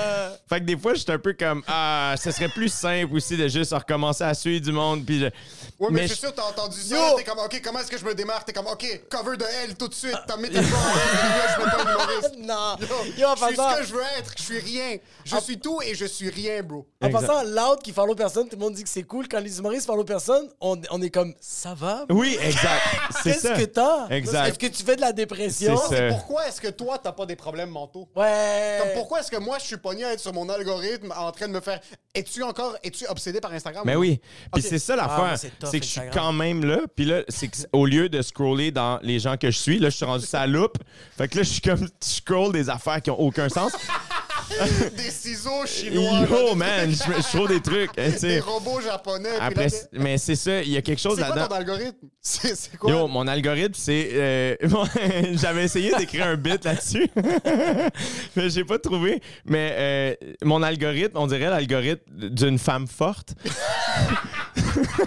Fait que des fois, je suis un peu comme, ah, ce serait plus simple aussi de juste recommencer à suivre du monde. Puis je- Ouais, mais, Mais je suis sûr, t'as entendu ça. T'es comme, OK, comment est-ce que je me démarre? T'es comme, OK, cover de elle tout de suite. T'as mis tes choix en elle, je pas humoriste. Non. Yo, Yo, je suis ce que je veux être. Je suis rien. Je suis tout et je suis rien, bro. En Exact. passant, loud qui follow personne, tout le monde dit que c'est cool. Quand les humoristes follow personne, on, on est comme, ça va? bro? Oui, exact. C'est Qu'est-ce que t'as? Exact. Est-ce que tu fais de la dépression? C'est. Pourquoi est-ce que toi, t'as pas des problèmes mentaux? Ouais. Comme pourquoi est-ce que moi, je suis pogné à être sur mon algorithme en train de me faire. Es-tu encore. Es-tu obsédé par Instagram? Mais oui. Puis c'est ça Ah, l'affaire. moi, c'est que je suis quand même là. Puis là, c'est que au lieu de scroller dans les gens que je suis, là, je suis rendu sa loupe. Fait que là, je suis comme, je scroll des affaires qui ont aucun sens. Des ciseaux chinois. Yo, man, je, trouve des trucs. hein, Des robots japonais. Après, là, mais c'est ça, il y a quelque chose C'est quoi là-dedans. ton algorithme? C'est c'est quoi? Yo, mon algorithme, c'est. euh, bon, J'avais essayé d'écrire un bit là-dessus, mais j'ai pas trouvé. Mais euh, mon algorithme, on dirait l'algorithme d'une femme forte.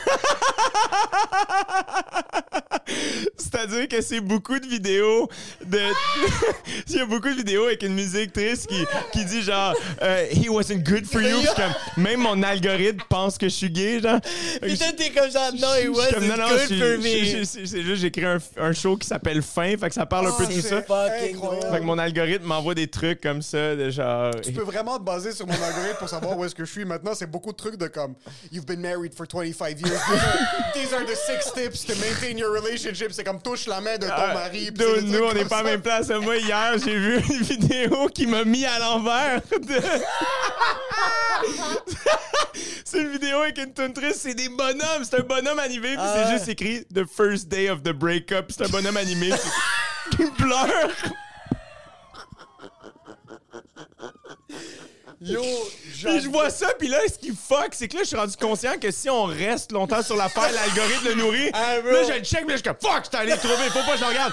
C'est-à-dire que c'est beaucoup de vidéos de. Il y a beaucoup de vidéos avec une musique triste qui, qui dit genre euh, He wasn't good for you. Puis comme, même mon algorithme pense que je suis gay, genre. T'es comme genre, no, it wasn't comme, non, non, good for me. c'est juste, j'écris un, un show qui s'appelle Fin, fait que ça parle un peu de tout ça. incroyable. Fait que mon algorithme m'envoie des trucs comme ça, de genre. Tu peux vraiment te baser sur mon algorithme pour savoir où est-ce que je suis maintenant. C'est beaucoup de trucs de comme You've been married for 25 five years. These are, the six tips to maintain your relationship. C'est comme touche la main de ton Ah, mari. dude, nous, on n'est pas à même place. Moi, hier, j'ai vu une vidéo qui m'a mis à l'envers. de- c'est une vidéo avec une tune triste. C'est des bonhommes. C'est un bonhomme animé. Puis Ah c'est ouais. juste écrit The first day of the breakup. C'est un bonhomme animé qui- qui pleure. Yo, Puis je vois ça, puis là, ce qui fuck, c'est que là, je suis rendu conscient que si on reste longtemps sur l'affaire, l'algorithme le nourrit. Ah, là, je le check, là, je suis comme fuck, j'étais allé le trouver, faut pas que je le regarde.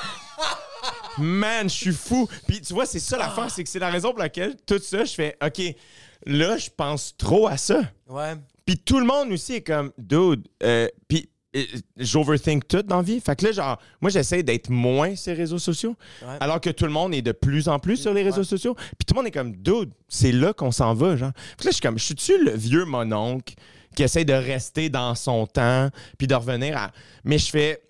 Man, je suis fou. Puis tu vois, c'est ça l'affaire, c'est que c'est la raison pour laquelle tout ça, je fais OK, là, je pense trop à ça. Ouais. Puis tout le monde aussi est comme, dude, euh, puis j'overthink tout dans la vie. Fait que là, genre, moi, j'essaie d'être moins sur les réseaux sociaux, Ouais. alors que tout le monde est de plus en plus sur les réseaux sociaux. Puis tout le monde est comme, dude, c'est là qu'on s'en va, genre. Puis là, je suis comme, je suis-tu le vieux mononcle qui essaie de rester dans son temps, puis de revenir à. Mais je fais.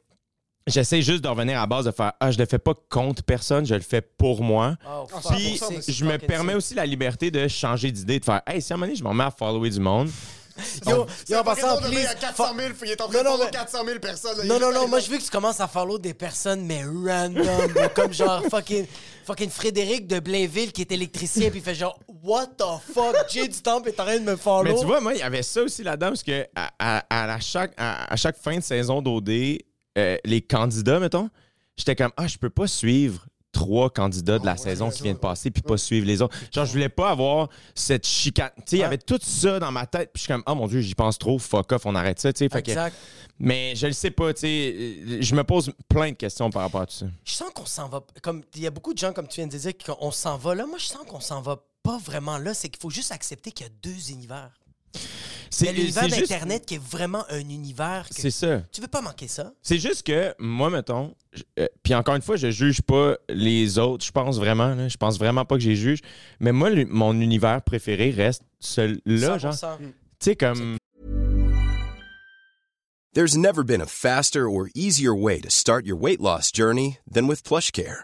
J'essaie juste de revenir à la base de faire Ah, je le fais pas contre personne, je le fais pour moi. Oh, Ah, fuck, Puis je me permets aussi la liberté de changer d'idée, de faire Hey, si à un moment donné, je m'en mets à follower du monde. Yo, yo, en pas passant, de please. à 400 000, il est en train Non, de non, mais- 400 000 personnes. là. Non, non, non, moi je veux que tu commences à follow des personnes, mais random. comme genre fucking, fucking Frédéric de Blainville qui est électricien, puis il fait genre, What the fuck, Jay du Temple est en train de me follow. Mais tu vois, moi, il y avait ça aussi là-dedans, parce que à, à- à chaque, à, à chaque fin de saison d'OD, euh, les candidats, mettons, j'étais comme Ah, je peux pas suivre trois candidats de la saison qui viennent de passer puis pas suivre les autres. Genre, je voulais pas avoir cette chicane. Tu sais, il y avait tout ça dans ma tête. Puis je suis comme, oh mon Dieu, j'y pense trop, fuck off, on arrête ça. tu sais. Que- Exact. mais je le sais pas, tu sais. euh, Je me pose plein de questions par rapport à tout ça. Je sens qu'on s'en va. Comme il y a beaucoup de gens, comme tu viens de dire, qu'on s'en va là. Moi, je sens qu'on s'en va pas vraiment là. C'est qu'il faut juste accepter qu'il y a deux univers. L'univers c'est juste- d'Internet qui est vraiment un univers que C'est ça. tu veux pas manquer ça. C'est juste que, moi, mettons, je- euh, puis encore une fois, je juge pas les autres, je pense vraiment, là, je pense vraiment pas que j'ai juge, mais moi, le- mon univers préféré reste celui-là, genre, tu 100%. sais, comme... There's never been a faster or easier way to start your weight loss journey than with PlushCare.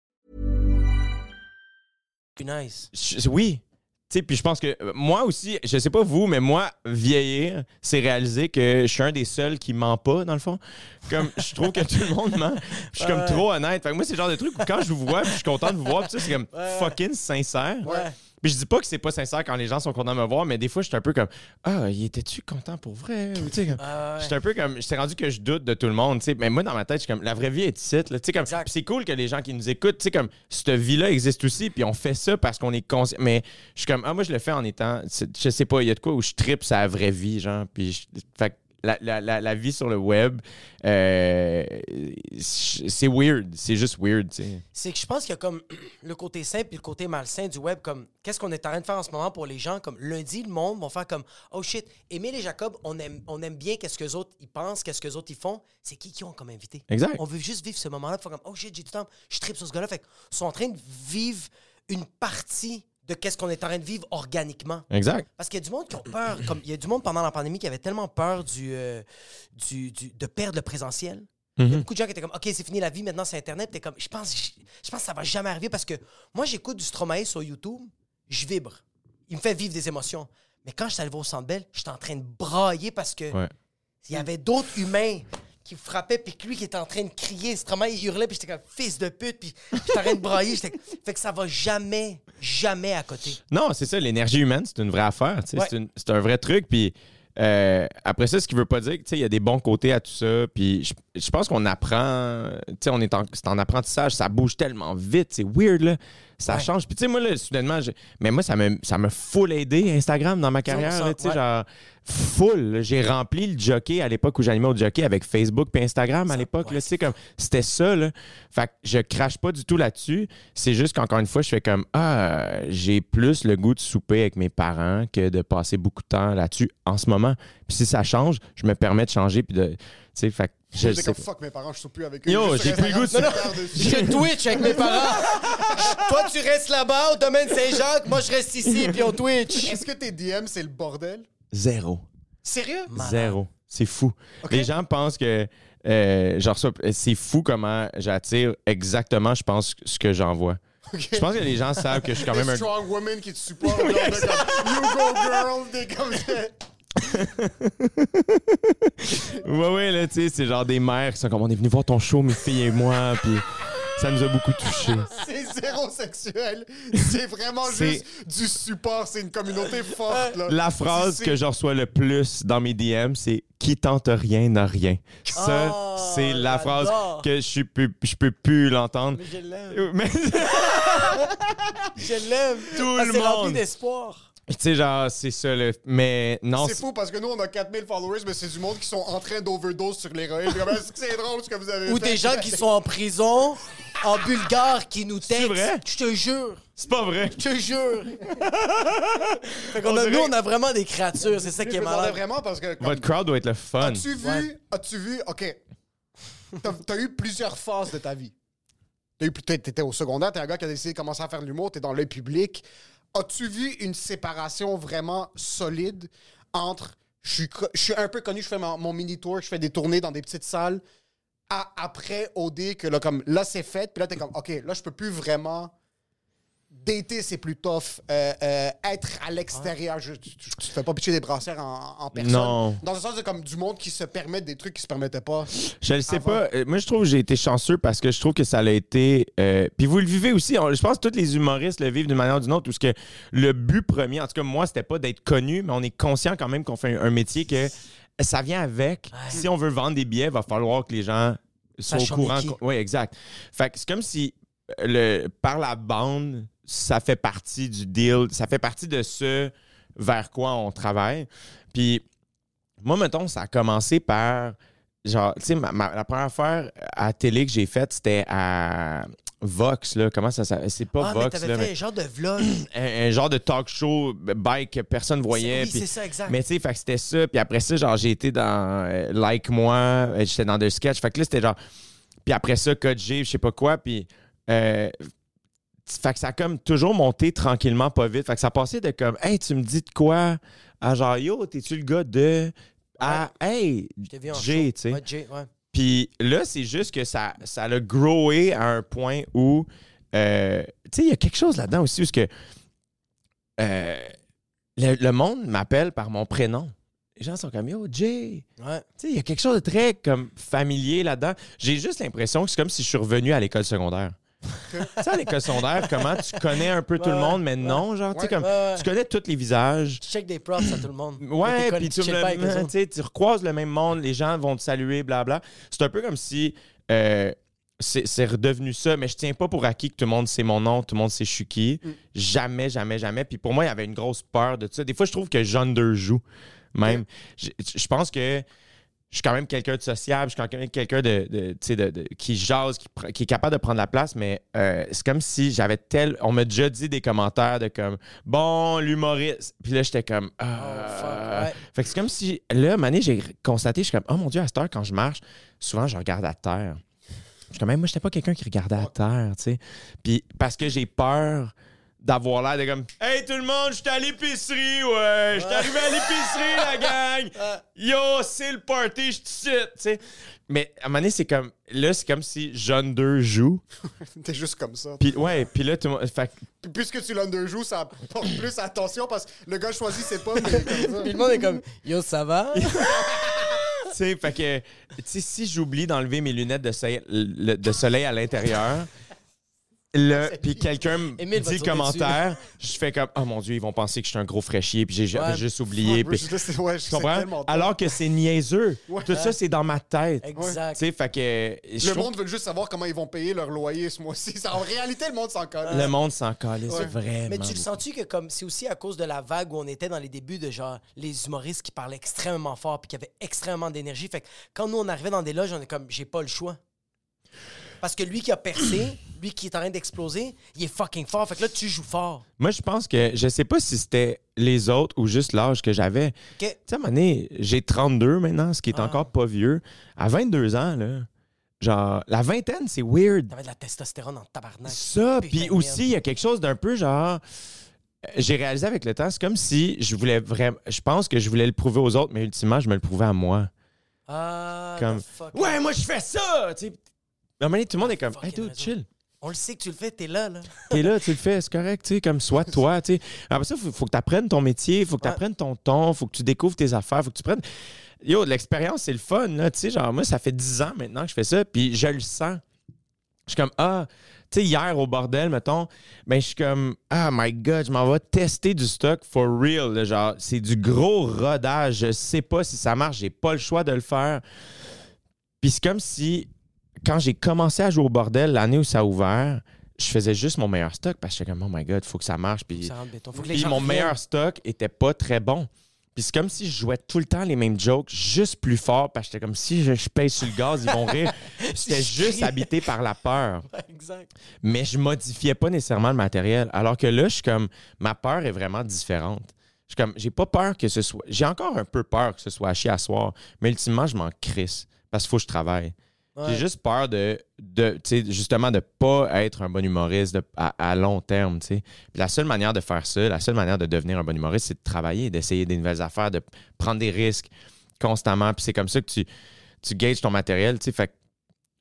today. Nice. Je- oui. Tu sais, puis je pense que euh, moi aussi, je sais pas vous, mais moi, vieillir, c'est réaliser que je suis un des seuls qui ment pas, dans le fond. Comme, je trouve que tout le monde ment. Je suis comme trop honnête. Fait que moi, c'est le genre de truc où quand je vous vois, je suis content de vous voir, c'est comme fucking sincère. Ouais. Puis je dis pas que c'est pas sincère quand les gens sont contents de me voir, mais des fois, je suis un peu comme Ah, il était-tu content pour vrai? Ou, comme- Ah ouais. J'étais un peu comme. J'étais rendu que je doute de tout le monde, tu sais. Mais moi, dans ma tête, je suis comme La vraie vie est ici, c'est cool que les gens qui nous écoutent, tu sais, comme cette vie-là existe aussi, puis on fait ça parce qu'on est conscient. Mais je suis comme Ah, moi, je le fais en étant. Je sais pas, il y a de quoi où je tripe sa vraie vie, genre. Puis je- fait la, la- la- la vie sur le web, euh, c'est weird. C'est juste weird. C'est que je pense qu'il y a comme le côté simple et le côté malsain du web. Comme qu'est-ce qu'on est en train de faire en ce moment pour les gens? Comme lundi, le monde vont faire comme Oh shit, Émile et Jacob, on aime, on aime bien qu'est-ce que les autres ils pensent, qu'est-ce que les autres ils font. C'est qui qui ont comme invité? Exact. On veut juste vivre ce moment-là. Faire comme Oh shit, j'ai du temps, je tripe sur ce gars-là. Fait qu'ils sont en train de vivre une partie de qu'est-ce qu'on est en train de vivre organiquement. Exact. Parce qu'il y a du monde qui ont peur. Comme il y a du monde pendant la pandémie qui avait tellement peur du, euh, du, du- de perdre le présentiel. Il y a beaucoup de gens qui étaient comme, OK, c'est fini la vie, maintenant c'est Internet. T'es comme, je pense, je pense que ça va jamais arriver parce que moi, j'écoute du Stromae sur YouTube, je vibre. Il me fait vivre des émotions. Mais quand je suis arrivé au Centre Bell, j'étais en train de brailler parce que Ouais. il y avait d'autres humains qui frappaient, puis que lui qui était en train de crier, Stromae, il hurlait, puis j'étais comme, fils de pute, puis j'étais en train de brailler. j'étais- Fait que ça va jamais, jamais à côté. Non, c'est ça, l'énergie humaine, c'est une vraie affaire. Ouais. C'est une- un vrai truc. Puis euh, après ça, ce qui veut pas dire que, tu sais, il y a des bons côtés à tout ça. Puis je, je pense qu'on apprend, tu sais, on est en, c'est en apprentissage, ça bouge tellement vite, c'est weird, là. Ça Ouais. change. Puis tu sais, moi, là, soudainement, mais moi, ça me, ça me full aidé, Instagram, dans ma carrière, là, tu sais, ouais. genre, full. là. J'ai rempli le jockey à l'époque où j'animais au jockey avec Facebook puis Instagram à l'époque, là, tu sais, comme, c'était ça, là. Fait que je crache pas du tout là-dessus. C'est juste qu'encore une fois, je fais comme, ah, j'ai plus le goût de souper avec mes parents que de passer beaucoup de temps là-dessus en ce moment. Puis si ça change, je me permets de changer puis de, tu sais, fait que je sais comme fuck mes parents, je suis plus avec eux. Yo, j'ai plus le goût de. Je Twitch avec mes parents. Toi, tu restes là-bas au domaine Saint-Jacques. Moi, je reste ici, puis on Twitch. Est-ce que tes DM, c'est le bordel? Zéro. Sérieux? Zéro. C'est fou. Les gens pensent que euh, genre ça, c'est fou comment j'attire exactement, je pense, ce que j'envoie. Je pense que les gens savent que je suis quand même un. strong women qui te supportent. you go girl, des comme ça. Ouais, ouais, là, tu sais, c'est genre des mères qui sont comme on est venu voir ton show, mes filles et moi, puis ça nous a beaucoup touchés. C'est zéro sexuel. C'est vraiment juste du support. C'est une communauté forte. Là. La phrase que je reçois le plus dans mes DM, c'est qui tente rien n'a rien. Ça, Oh, c'est la phrase que je peux, je peux plus l'entendre. Mais je l'aime. Mais- Je l'aime. Tout Parce le que c'est monde. d'espoir. Tu sais, genre, c'est ça, le... mais non. C'est fou parce que nous, on a 4000 followers, mais c'est du monde qui sont en train d'overdose sur l'héroïne. C'est drôle ce que vous avez Ou fait? des gens qui sont en prison, en bulgare, qui nous textent. vrai? Je te jure. C'est pas vrai. Je te jure. fait qu'on On a, dirait- nous, on a vraiment des créatures. C'est ça qui est malade. vraiment parce que. comme, Votre crowd doit être le fun. As-tu vu, Ouais. as-tu vu, ok, t'as, t'as eu plusieurs phases de ta vie. T'as eu, t'es- t'étais au secondaire, t'es un gars qui a décidé de commencer à faire de l'humour, t'es dans l'œil public. As-tu vu une séparation vraiment solide entre je suis, je suis un peu connu, je fais mon, mon mini tour, je fais des tournées dans des petites salles, après OD que là, comme, là c'est fait, puis là t'es comme, ok, là je peux plus vraiment. Dater, c'est plus tough. Euh, euh, être à l'extérieur, je- tu, tu- tu te fais pas pitcher des brassières en, en personne. Non. Dans le sens de comme du monde qui se permet des trucs qui se permettaient pas. Je le sais Avant. pas. Euh, Moi, je trouve que j'ai été chanceux parce que je trouve que ça l'a été. euh, Puis vous le vivez aussi. On- Je pense que tous les humoristes le vivent d'une manière ou d'une autre. Où ce que le but premier, en tout cas, moi, c'était pas d'être connu, mais on est conscient quand même qu'on fait un, un métier que ça vient avec. Si on veut vendre des billets, il va falloir que les gens soient au courant. qui. Oui, exact. Fait que c'est comme si le, par la bande, ça fait partie du deal, ça fait partie de ce vers quoi on travaille. Puis moi, mettons, ça a commencé par. Genre, tu sais, la première affaire à télé que j'ai faite, c'était à Vox, là. Comment ça s'appelle? C'est pas Ah, mais Vox, t'avais là. fait mais un genre de vlog. un, un genre de talk show bike que personne voyait. oui, c'est ça, exact. Mais tu sais, fait que c'était ça. Puis après ça, genre, j'ai été dans euh, Like Moi, euh, j'étais dans des sketchs. Fait que là, c'était genre. Puis après ça, Code G, je sais pas quoi. Puis. euh, fait que ça a comme toujours monté tranquillement, pas vite. Fait que ça passait de comme, hey, tu me dis de quoi? À genre, yo, t'es-tu le gars de? À, hey, show. tu sais. Puis là, c'est juste que ça, ça l'a growé à un point où, euh, tu sais, il y a quelque chose là-dedans aussi où ce que euh, le, le monde m'appelle par mon prénom. Les gens sont comme Yo, Jay. Ouais. Il y a quelque chose de très comme familier là-dedans. J'ai juste l'impression que c'est comme si je suis revenu à l'école secondaire. Tu sais, à l'école secondaire, comment tu connais un peu tout le monde, mais ouais. non, genre, tu sais, comme, tu connais tous les visages. Tu check des props à tout le monde. Ouais, puis tu, recroises le même monde, les gens vont te saluer, blabla. C'est un peu comme si euh, c'est redevenu ça, mais je tiens pas pour acquis que tout le monde sait mon nom, tout le monde sait je suis qui. Mm. Jamais, jamais, jamais. Puis pour moi, il y avait une grosse peur de ça. Des fois, je trouve que j'underjoue même. Je je pense que je suis quand même quelqu'un de sociable, je suis quand même quelqu'un de, de, tu sais, de- de- qui jase, qui, qui est capable de prendre la place, mais euh, c'est comme si j'avais tel. On m'a déjà dit des commentaires de comme bon, l'humoriste. Puis là, j'étais comme. Oh, ah. fuck, ouais. Fait que c'est comme si, là, Mané, j'ai constaté, je suis comme, oh mon Dieu, à cette heure, quand je marche, souvent, je regarde à terre. Je suis comme, moi, j'étais pas quelqu'un qui regardait à terre, tu sais. Puis parce que j'ai peur d'avoir l'air de comme, hey tout le monde, je suis à l'épicerie, ouais. Je suis arrivé à l'épicerie, la gang. Yo, c'est le party, je te sais. Mais à un moment donné, c'est comme, là, c'est comme si Jeune 2 joue. T'es juste comme ça. Puis ouais, puis là, tout le monde. Fait que- Puis puisque tu l'underjoues, ça porte plus attention parce que le gars choisit ses pommes. Puis le monde est comme Yo, ça va? tu sais, fait que, tu sais, si j'oublie d'enlever mes lunettes de soleil, le- de soleil à l'intérieur, Là, puis quelqu'un me dit commentaire, je fais comme oh mon dieu, ils vont penser que je suis un gros fraîchier puis j'ai Ouais. juste oublié. Puis- c'est- ouais, tu c'est comprends? Alors que c'est niaiseux. Ouais. Tout ça c'est dans ma tête. Tu Exact. sais, fait que je Le monde veut juste savoir comment ils vont payer leur loyer ce mois-ci. Ça, En réalité, le monde s'en colle. le monde s'en calisse Ouais. vraiment. Mais tu le sens-tu que comme c'est aussi à cause de la vague où on était dans les débuts de genre les humoristes qui parlaient extrêmement fort puis qui avaient extrêmement d'énergie. Fait que quand nous on arrivait dans des loges, on est comme j'ai pas le choix. Parce que lui qui a percé, lui qui est en train d'exploser, il est fucking fort. Fait que là tu joues fort. Moi, je pense que je sais pas si c'était les autres ou juste l'âge que j'avais. Tu sais, à un moment donné, j'ai 32 maintenant, ce qui est Ah. encore pas vieux. À 22 ans, là, genre, la vingtaine, c'est weird. T'avais de la testostérone en tabarnak. Ça, Putain puis de aussi, il y a quelque chose d'un peu genre. euh, J'ai réalisé avec le temps, c'est comme si je voulais vraiment. Je pense que je voulais le prouver aux autres, mais ultimement, je me le prouvais à moi. Ah, Comme, the fuck. ouais, moi, je fais ça! Tu sais, à un moment donné, tout le monde est comme, hey, dude, chill. On le sait que tu le fais, t'es là, là. T'es là, tu le fais, c'est correct, tu sais, comme sois toi, tu sais. Après ça, faut, faut que tu apprennes ton métier, faut que tu Ouais. apprennes ton ton, faut que tu découvres tes affaires, faut que tu prennes. Yo, de l'expérience, c'est le fun, là, tu sais. Genre, moi, ça fait 10 ans maintenant que je fais ça, puis je le sens. Je suis comme, ah, tu sais, hier au bordel, mettons, ben, je suis comme, ah, my God, je m'en vais tester du stock for real, là, genre, c'est du gros rodage, je sais pas si ça marche, j'ai pas le choix de le faire. Puis c'est comme si, quand j'ai commencé à jouer au bordel l'année où ça a ouvert, je faisais juste mon meilleur stock parce que j'étais comme, oh my god, faut que ça marche. Puis, Ça rentre béton. Faut que les puis gens mon meilleur stock était pas très bon. Puis c'est comme si je jouais tout le temps les mêmes jokes, juste plus fort, parce que j'étais comme si je, je pèse sur le gaz, ils vont rire. J'étais Je juste habité par la peur. Ouais, exact. Mais je modifiais pas nécessairement le matériel. Alors que là, je suis comme, ma peur est vraiment différente. Je suis comme, j'ai pas peur que ce soit. J'ai encore un peu peur que ce soit à chier à soir, mais ultimement, je m'en crisse parce qu'il faut que je travaille. Ouais. J'ai juste peur de, de tu sais, justement, de pas être un bon humoriste de- à, à long terme, tu sais. Puis la seule manière de faire ça, la seule manière de devenir un bon humoriste, c'est de travailler, d'essayer des nouvelles affaires, de prendre des risques constamment. Puis c'est comme ça que tu, tu gages ton matériel, tu sais. Fait que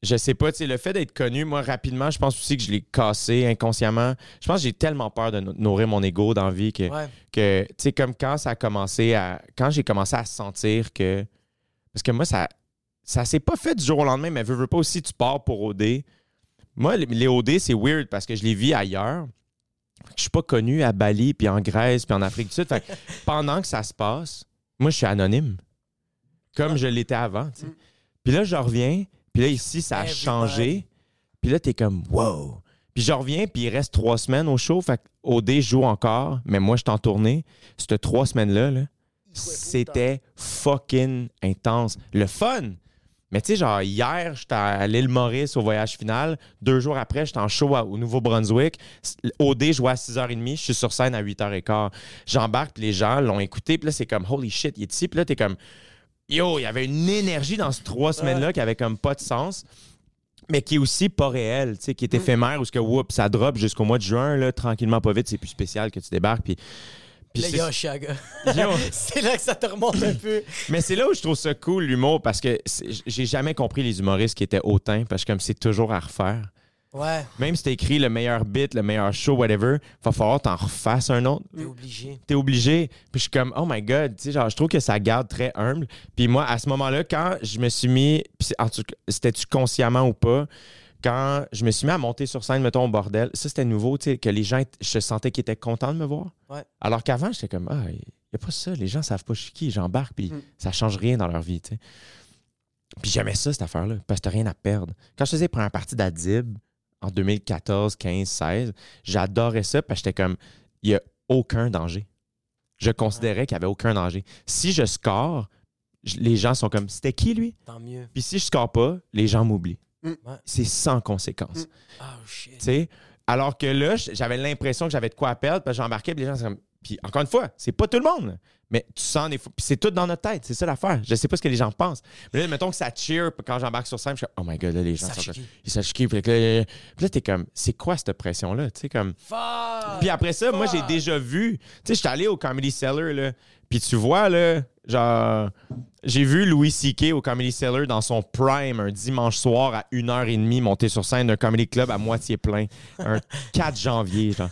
je sais pas, tu sais, le fait d'être connu, moi, rapidement, je pense aussi que je l'ai cassé inconsciemment. Je pense que j'ai tellement peur de no- nourrir mon ego dans la vie que, Ouais. que tu sais, comme quand ça a commencé à. Quand j'ai commencé à sentir que. Parce que moi, ça. Ça s'est pas fait du jour au lendemain, mais veux, veux pas aussi, tu pars pour OD. Moi, les- OD, c'est weird parce que je les vis ailleurs. Je suis pas connu à Bali, puis en Grèce, puis en Afrique du Sud. Fait que pendant que ça se passe, moi, je suis anonyme. Comme je l'étais avant. sais. Puis là, je reviens, puis là, ici, ça a Everybody. changé. Puis là, t'es comme, wow. Puis je reviens, puis il reste trois semaines au show. Fait que OD joue encore, mais moi, je suis en tournée. Cette trois semaines-là, là, c'était fucking intense. Le fun! Mais tu sais, genre, hier, j'étais à l'île Maurice au voyage final. Deux jours après, j'étais en show à- au Nouveau-Brunswick. OD jouait à 6h30. Je suis sur scène à 8h15. J'embarque, puis les gens l'ont écouté. Puis là, c'est comme, holy shit, il est ici. Puis là, t'es comme, yo, il y avait une énergie dans ces trois semaines-là qui avait comme pas de sens. Mais qui est aussi pas réel, tu sais, qui est éphémère, où ce que, whoop, ça drop jusqu'au mois de juin, là, tranquillement, pas vite, c'est plus spécial que tu débarques. Puis, puis Le c'est- là que ça te remonte un peu. mais c'est là où je trouve ça cool, l'humour, parce que j'ai jamais compris les humoristes qui étaient hautains, parce que comme c'est toujours à refaire. Ouais, Même si t'as écrit le meilleur bit, le meilleur show, whatever, va falloir t'en refasses un autre. t'es obligé. T'es obligé. Puis je suis comme, oh my God, tu sais, genre, je trouve que ça garde très humble. Puis moi, à ce moment-là, quand je me suis mis, c'était-tu consciemment ou pas, quand je me suis mis à monter sur scène, mettons, au bordel, ça, c'était nouveau, tu sais, que les gens, je sentais qu'ils étaient contents de me voir. Ouais. Alors qu'avant, j'étais comme, ah, il n'y a pas ça, les gens savent pas je suis qui, j'embarque, puis ça change rien dans leur vie, tu sais. Puis j'aimais ça, cette affaire-là, parce que t'as rien à perdre. Quand je faisais la première partie d'Adib, en 2014, 15, 16, j'adorais ça, parce que j'étais comme, il n'y a aucun danger. Je considérais qu'il n'y avait aucun danger. Si je score, les gens sont comme, c'était qui lui? Tant mieux. Puis si je score pas, les gens m'oublient. Ouais. C'est sans conséquence. Oh shit. Tu sais? Alors que là, j'avais l'impression que j'avais de quoi à perdre, parce que j'embarquais, puis les gens, comme. Puis encore une fois, c'est pas tout le monde, mais tu sens des fois. Puis c'est tout dans notre tête, c'est ça l'affaire. Je sais pas ce que les gens pensent. Mais là, mettons que ça cheer quand j'embarque sur scène, je suis comme, oh my god, là, les gens Ça sont comme. Ils qui. Puis là, là, t'es comme, c'est quoi cette pression-là? Tu sais, comme. Fuck! Puis après ça, moi, j'ai déjà vu. Tu sais, j'étais allé au Comedy Cellar, là. Puis tu vois, là, genre, j'ai vu Louis C.K. au Comedy Cellar dans son prime un dimanche soir à 1h30 monter sur scène d'un comedy club à moitié plein. Un 4 janvier, genre.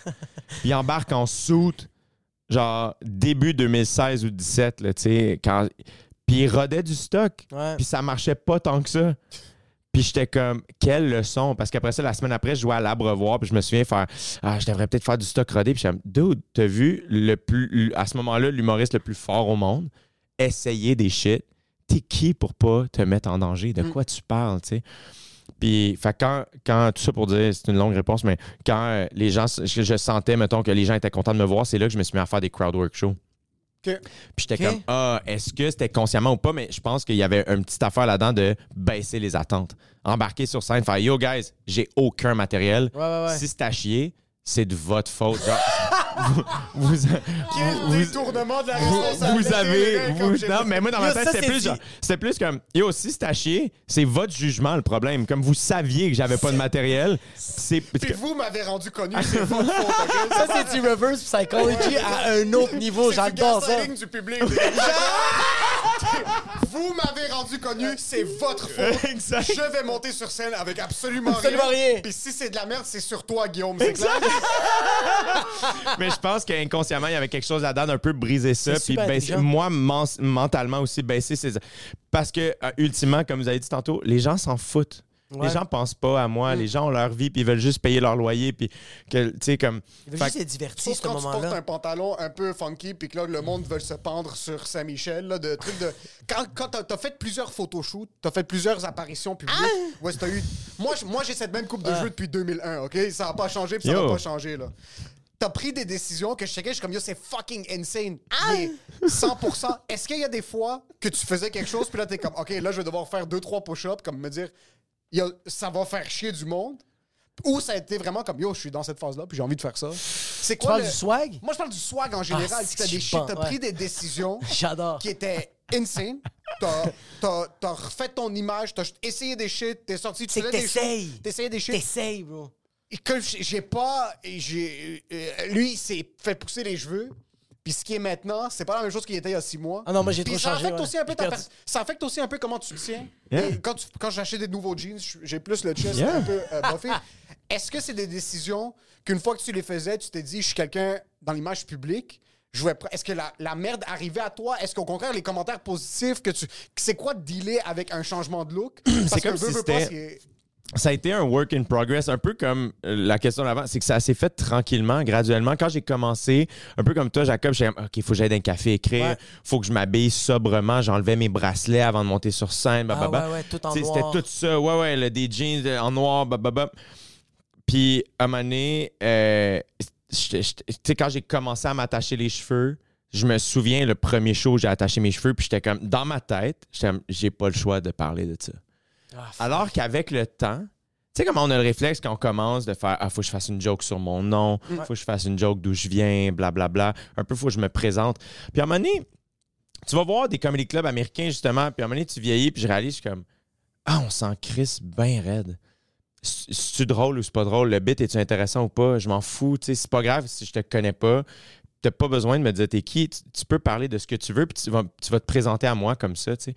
Puis il embarque en soute, genre, début 2016 ou 17, là, tu sais, quand. Puis il rodait du stock. Puis ça marchait pas tant que ça. Puis j'étais comme, quelle leçon? Parce qu'après ça, la semaine après, je jouais à l'Abrevoir, puis je me souviens faire, ah, je devrais peut-être faire du stock rodé. Puis j'étais comme, dude, t'as vu le plus, à ce moment-là, l'humoriste le plus fort au monde, essayer des shit. T'es qui pour pas te mettre en danger? De quoi tu parles, tu sais? Puis, fait quand, quand, tout ça pour dire, c'est une longue réponse, mais quand euh, les gens, je, je sentais, mettons, que les gens étaient contents de me voir, c'est là que je me suis mis à faire des crowdwork shows. OK. Puis j'étais comme, ah, est-ce que c'était consciemment ou pas? Mais je pense qu'il y avait une petite affaire là-dedans de baisser les attentes. Embarquer sur scène, faire, yo, guys, j'ai aucun matériel. Ouais, ouais, ouais. Si c'est à chier, c'est de votre faute. Genre, vous, vous- Quel détournement de la responsabilité. vous avez. vous- non, mais moi, dans ma tête, c'était c'est plus, genre- c'était plus comme, yo, si c'est à chier, c'est votre jugement le problème. Comme vous saviez que j'avais pas de matériel, c'est. Puis vous m'avez rendu connu, c'est votre faute, OK? Ça, c'est du reverse psychology à un autre niveau. C'est du J'adore ça. gaslighting du public. Vous m'avez rendu connu, c'est votre faute. Exact. Je vais monter sur scène avec absolument, Absolument rien. Puis si c'est de la merde, c'est sur toi, Guillaume. C'est clair? Mais je pense qu'inconsciemment, il y avait quelque chose là-dedans d'un peu briser ça. C'est Puis super baisser- intelligent. moi, men- mentalement aussi, baisser ses. Parce que, euh, ultimement, comme vous avez dit tantôt, les gens s'en foutent. Ouais. Les gens pensent pas à moi. Les gens ont leur vie, puis ils veulent juste payer leur loyer. Puis, que, tu sais, comme. Il veut Fait juste être diverti, Sauf ce quand tu portes moment-là. un pantalon un peu funky, puis que là, le monde veut se pendre sur Saint-Michel, là, de trucs de... Quand, quand t'as, t'as fait plusieurs photoshoots, t'as fait plusieurs apparitions publiques, Ah! ouais, t'as eu... Moi, moi j'ai cette même coupe de jeu depuis 2001, OK? Ça n'a pas changé, puis ça va pas changer, là. T'as pris des décisions que je checkais, je suis comme, yo, c'est fucking insane. Ah! Mais 100%. Est-ce qu'il y a des fois que tu faisais quelque chose, puis là, t'es comme, OK, là, je vais devoir faire deux, trois push-ups, comme me dire, yo, ça va faire chier du monde? Ou ça a été vraiment comme, yo, je suis dans cette phase-là, puis j'ai envie de faire ça. C'est Tu quoi parles le- du swag? moi, je parle du swag en général. Ah, t'as des shit, t'as ouais. pris des décisions qui étaient insane. T'as, t'as, t'as refait ton image, t'as essayé des shit, t'es sorti, tu faisais des t'essayes. choses, t'essayais des shit. T'essayes, bro. Et que j'ai pas. J'ai, euh, lui, il s'est fait pousser les cheveux. Puis ce qui est maintenant, c'est pas la même chose qu'il était il y a six mois. Ah non, moi, j'ai trop ça changé, Affecte ouais. aussi un peu ta per- ça affecte aussi un peu comment tu te tiens. Yeah. Et quand, tu- quand j'achète des nouveaux jeans, je- j'ai plus le chest Yeah. un peu euh, buffé. Est-ce que c'est des décisions qu'une fois que tu les faisais, tu t'es dit, je suis quelqu'un dans l'image publique? je vais Est-ce que la, la merde arrivait à toi? Est-ce qu'au contraire, les commentaires positifs que tu. C'est quoi de dealer avec un changement de look? Parce comme que si veux, veux pas, c'était- c'est- ça a été un work in progress, un peu comme euh, la question d'avant, c'est que ça s'est fait tranquillement, graduellement. Quand j'ai commencé, un peu comme toi, Jacob, j'ai OK, il faut que j'aille dans un café écrire, Ouais. faut que je m'habille sobrement, j'enlevais mes bracelets avant de monter sur scène, bah, Ah ouais, ouais, tout en noir. C'était tout ça, ouais, ouais, là, des jeans euh, en noir, bah, bah, bah. Puis, à un moment donné, euh, tu sais, quand j'ai commencé à m'attacher les cheveux, je me souviens, le premier show, où j'ai attaché mes cheveux, puis j'étais comme, dans ma tête, j'ai pas le choix de parler de ça. Ah, Alors qu'avec le temps, tu sais comment on a le réflexe quand on commence de faire Ah, faut que je fasse une joke sur mon nom, faut que je fasse une joke d'où je viens, blablabla. Un peu, faut que je me présente. Puis à un moment donné, tu vas voir des comedy clubs américains, justement, puis à un moment donné, tu vieillis, puis je réalise, je suis comme Ah, on s'en crisse bien raide. Si tu drôle ou c'est pas drôle, le bit est-tu intéressant ou pas, je m'en fous, tu sais, c'est pas grave si je te connais pas. T'as pas besoin de me dire t'es qui, tu, peux parler de ce que tu veux, puis tu vas, tu vas te présenter à moi comme ça, tu sais.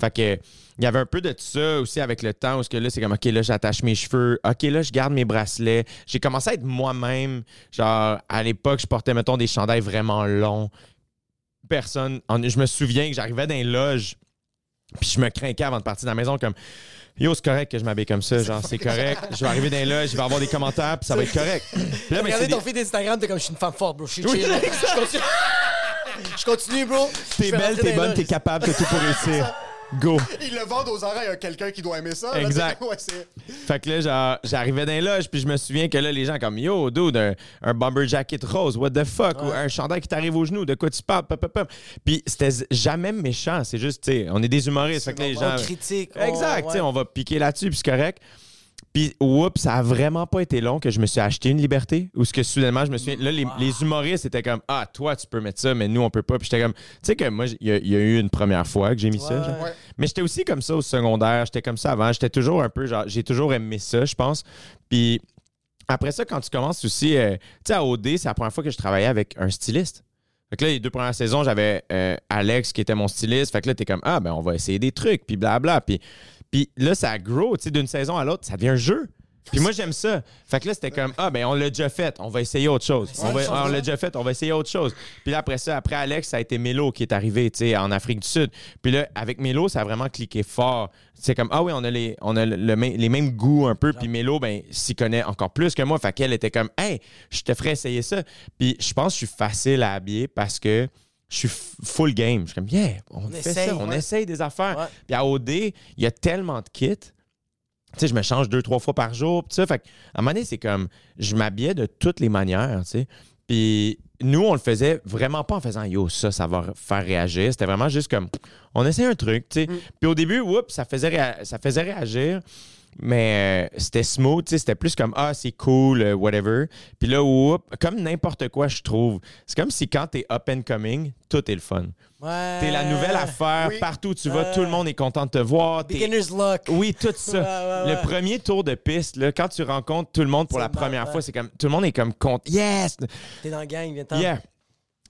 Fait que il y avait un peu de ça aussi avec le temps où ce que là c'est comme ok là j'attache mes cheveux ok là je garde mes bracelets j'ai commencé à être moi-même genre à l'époque je portais mettons des chandails vraiment longs personne je me souviens que j'arrivais dans les loges puis je me craquais avant de partir de la maison comme Yo, c'est correct que je m'habille comme ça, genre, c'est correct. Je vais arriver dans loges, je vais avoir des commentaires, puis ça va être correct. Puis là, mais Regardez ton des- feed Instagram, t'es comme je suis une femme forte, bro. Je suis Oui, chill. Je continue. Je continue, bro. T'es belle, t'es bonne, t'es capable, t'as tout pour réussir. Go. Ils le vendent aux oreilles à quelqu'un qui doit aimer ça. là. Exact. Ouais, Fait que là, j'arrivais dans les loges, puis je me souviens que là, les gens comme Yo, dude, un, un bomber jacket rose, what the fuck, ou un chandail qui t'arrive aux genoux, de quoi tu parles, pop, pop, pop. Puis c'était jamais méchant, c'est juste, tu sais, on est des humoristes, fait que là, les gens. On critique. on- Exact, tu sais, ouais. on va piquer là-dessus, puis c'est correct. Puis, oups, ça a vraiment pas été long que je me suis acheté une liberté. Ou ce que soudainement, je me souviens. Là, les, les humoristes étaient comme Ah, toi, tu peux mettre ça, mais nous, on peut pas. Puis j'étais comme Tu sais que moi, il y, a- il y a eu une première fois que j'ai mis ça. Ouais. genre. Ouais. Mais j'étais aussi comme ça au secondaire. J'étais comme ça avant. J'étais toujours un peu genre. J'ai toujours aimé ça, je pense. Puis après ça, quand tu commences aussi. euh, tu sais, à OD, c'est la première fois que je travaillais avec un styliste. Fait que là, les deux premières saisons, j'avais euh, Alex qui était mon styliste. Fait que là, t'es comme, ah, ben, on va essayer des trucs, puis blabla. Puis, puis là, ça grow, tu sais, d'une saison à l'autre, ça devient un jeu. Puis moi, j'aime ça. Fait que là, c'était comme, ah, ben, on l'a déjà fait, on va essayer autre chose. On, va- on l'a déjà fait, on va essayer autre chose. Puis là, après ça, après Alex, ça a été Melo qui est arrivé, tu sais, en Afrique du Sud. Puis là, avec Melo, ça a vraiment cliqué fort. C'est comme, ah oui, on a les, on a le- le même- les mêmes goûts un peu. Puis Melo, ben, s'y connaît encore plus que moi. Fait qu'elle était comme, hey, je te ferais essayer ça. Puis je pense que je suis facile à habiller parce que je suis full game. Je suis comme, yeah, on, On fait essaye, ça, on ouais. essaye des affaires. Ouais. Puis à OD, il y a tellement de kits. Tu sais, je me change deux, trois fois par jour. Puis ça, fait à un moment donné, c'est comme, je m'habillais de toutes les manières, tu sais. Puis nous, on le faisait vraiment pas en faisant, yo, ça, ça va faire réagir. C'était vraiment juste comme, on essaie un truc, tu sais. Puis au début, oups, ça faisait, ça faisait réagir. Mais euh, c'était smooth, c'était plus comme ah c'est cool, euh, whatever. Puis là, comme n'importe quoi, je trouve. C'est comme si quand t'es up and coming, tout est le fun. Ouais. T'es la nouvelle affaire, oui. partout où tu vas, tout le monde est content de te voir. Beginner's luck. oui, tout ça. Ouais, ouais, ouais. Le premier tour de piste, là, quand tu rencontres tout le monde pour la première fois, c'est comme tout le monde est comme content. Yes! T'es dans la gang, viens-t'en. Yeah!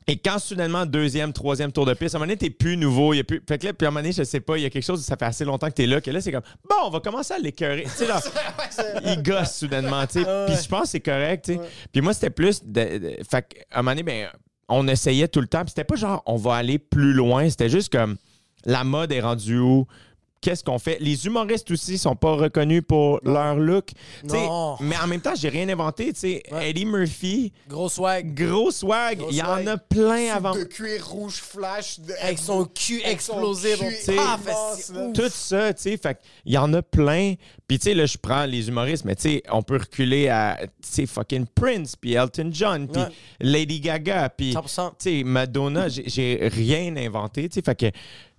Et quand soudainement, deuxième, troisième tour de piste, à un moment donné, t'es plus nouveau. Il y a plus... Fait que là, puis à un moment donné, je sais pas, il y a quelque chose, ça fait assez longtemps que t'es là, que là, c'est comme, bon, on va commencer à l'écœurer. Tu sais, là, il gosse soudainement, tu sais. Ouais. Puis je pense que c'est correct, tu sais. Puis moi, c'était plus. De, de- fait qu'à un moment donné, ben, on essayait tout le temps. Puis c'était pas genre, on va aller plus loin. C'était juste comme, la mode est rendue où? Qu'est-ce qu'on fait? Les humoristes aussi sont pas reconnus pour leur look. Non. Mais en même temps, j'ai rien inventé. tu sais. Ouais. Eddie Murphy, Gros swag. gros swag. Gros Il y en a plein avant. De cuir rouge flash. de- Avec son cul Avec son explosé. cul ouf. Tout ça, fait il y en a plein. Puis tu sais, là, je prends les humoristes, mais tu sais, on peut reculer à, tu sais, fucking Prince, puis Elton John, puis Ouais. Lady Gaga, puis, tu 100%. sais, Madonna, j'ai- j'ai rien inventé, tu sais, fait que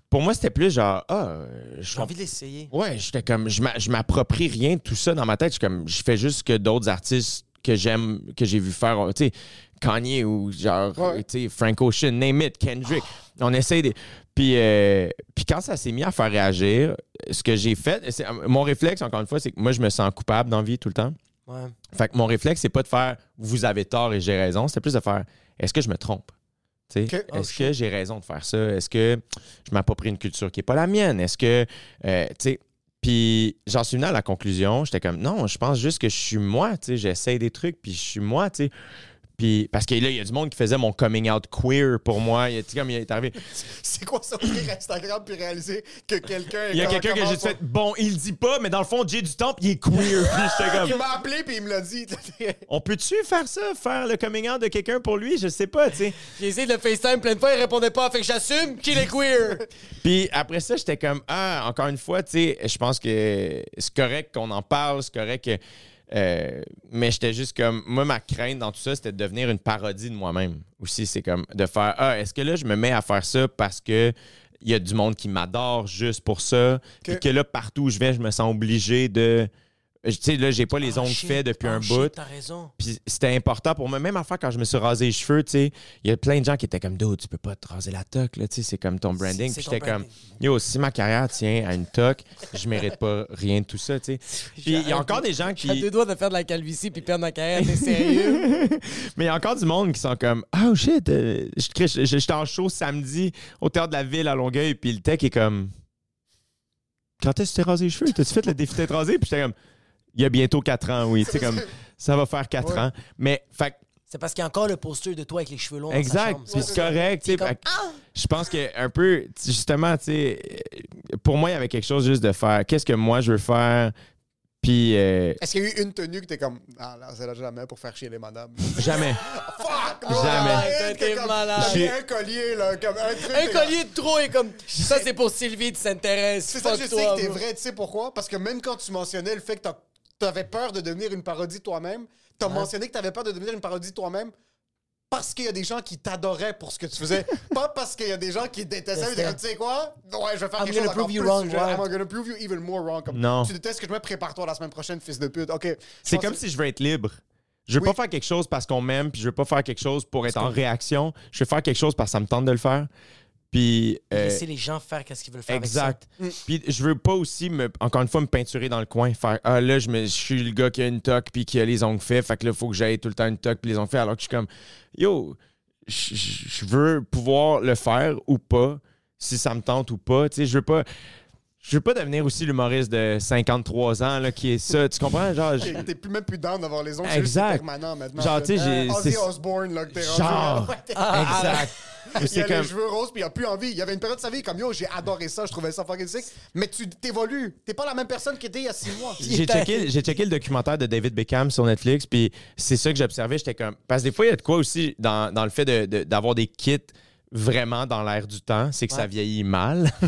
pour moi, c'était plus genre, ah, euh, J'ai envie de l'essayer. Ouais, j'étais comme, je m'a- je m'approprie rien de tout ça dans ma tête. Je comme, je fais juste que d'autres artistes que j'aime, que j'ai vu faire, tu sais, Kanye ou genre, Ouais. tu sais, Frank Ocean, name it, Kendrick. On essaie de. Puis, euh, puis quand ça s'est mis à faire réagir, ce que j'ai fait, mon réflexe, encore une fois, c'est que moi, je me sens coupable dans la vie tout le temps. Ouais. Fait que mon réflexe, c'est pas de faire vous avez tort et j'ai raison, c'est plus de faire est-ce que je me trompe? Est-ce que j'ai raison de faire ça? Est-ce que je m'approprie une culture qui n'est pas la mienne? Est-ce que. euh, tu sais, puis j'en suis venu à la conclusion, j'étais comme non, je pense juste que je suis moi, tu sais, j'essaie des trucs, puis je suis moi, tu sais. Puis, parce que là, il y a du monde qui faisait mon coming out queer pour moi. Il comme il est arrivé. C'est quoi ça, ouvrir Instagram puis réaliser que quelqu'un. Il y a quelqu'un que j'ai fait, bon, il le dit pas, mais dans le fond, Jay du Temple, il est queer. Puis j'étais comme. Il m'a appelé puis il me l'a dit. On peut-tu faire ça, faire le coming out de quelqu'un pour lui? Je sais pas, tu sais. J'ai essayé de le FaceTime plein de fois, il répondait pas. Fait que j'assume qu'il est queer. Puis après ça, j'étais comme, ah, encore une fois, tu sais, je pense que c'est correct qu'on en parle, c'est correct que. Euh, mais j'étais juste comme, moi, ma crainte dans tout ça, c'était de devenir une parodie de moi-même. Aussi, c'est comme de faire, ah, est-ce que là, je me mets à faire ça parce que il y a du monde qui m'adore juste pour ça, puis que là, partout où je vais, je me sens obligé de. Tu sais, là, j'ai pas les ongles shit. faits depuis un shit, bout. T'as raison. Puis c'était important pour moi. Même affaire quand je me suis rasé les cheveux, tu sais, il y a plein de gens qui étaient comme, Dude, tu peux pas te raser la toque, là, tu sais, c'est comme ton branding. Puis j'étais comme, yo, si ma carrière tient à une toque, je mérite pas rien de tout ça, tu sais. Puis il y a encore des gens J'ai à deux qui. doigts de faire de la calvitie puis perdre ma carrière. T'es sérieux? Mais il y a encore du monde qui sont comme, oh shit, euh, j'étais en show samedi au théâtre de la ville à Longueuil, puis le tech est comme, quand est-ce que tu t'es rasé les cheveux? T'as-tu fait le défi d'être rasé? Puis j'étais comme, il y a bientôt quatre ans, oui, tu sais, comme, ça va faire quatre Ouais. ans. Mais, fait C'est parce qu'il y a encore le poster de toi avec les cheveux longs. Exact, c'est correct. tu sais, Puis fait comme, que Je pense que un peu, tu- justement, tu sais, euh, pour moi, il y avait quelque chose juste de faire. Qu'est-ce que moi je veux faire? Puis euh, Est-ce qu'il y a eu une tenue que t'es comme. Ah, là, c'est là jamais pour faire chier les madames? jamais. Fuck! Jamais. Ouais, T'es comme- malade. J'ai- un collier, là, comme un truc. Un t'es comme- collier de trop est comme. Ça, c'est pour Sylvie de s'intéresse. C'est ça que je sais Fuck que t'es toi, vrai, tu sais pourquoi? Parce que même quand tu mentionnais le fait que t'as- t'avais peur de devenir une parodie toi-même, t'as mentionné que t'avais peur de devenir une parodie toi-même parce qu'il y a des gens qui t'adoraient pour ce que tu faisais. pas parce qu'il y a des gens qui détestaient. Ils disaient, Tu sais quoi? Ouais, je vais faire I'm quelque chose encore prove you plus wrong. I'm gonna prove you even more wrong. Comme, Non. Tu détestes que je me prépare-toi la semaine prochaine, fils de pute. OK. C'est comme que- si je veux être libre. Je veux Oui. pas faire quelque chose parce qu'on m'aime, puis je veux pas faire quelque chose pour être en réaction. Je veux faire quelque chose parce que ça me tente de le faire. Puis. euh, Laisser les gens faire qu'est-ce qu'ils veulent faire. avec ça. Exact. Puis je veux pas aussi, me, encore une fois, me peinturer dans le coin. Faire Ah là, je, me, je suis le gars qui a une toque puis qui a les ongles faits. Fait que là, il faut que j'aille tout le temps une toque puis les ongles faits. Alors que je suis comme Yo, je- je je veux pouvoir le faire ou pas, si ça me tente ou pas. Tu sais, je veux pas. Je veux pas devenir aussi l'humoriste de 53 ans là, qui est ça. Tu comprends? Genre, je- T'es plus même plus down d'avoir les ongles. c'est Exact. permanent maintenant. Genre, là. tu sais, j'ai- Ozzy c'est- Osbourne, là, que t'es rendu. Genre. Ouais, t'es- exact. Il a C'est les comme. cheveux roses, puis il a plus envie. Il y avait une période de sa vie comme yo, j'ai adoré ça, je trouvais ça fucking sick. Mais tu t'évolues. T'es pas la même personne qu'était il y a six mois. J'ai checké, j'ai checké le documentaire de David Beckham sur Netflix, puis c'est ça que j'observais. J'étais comme. Parce que des fois, il y a de quoi aussi dans, dans le fait de- de- d'avoir des kits vraiment dans l'air du temps, c'est que ça vieillit mal.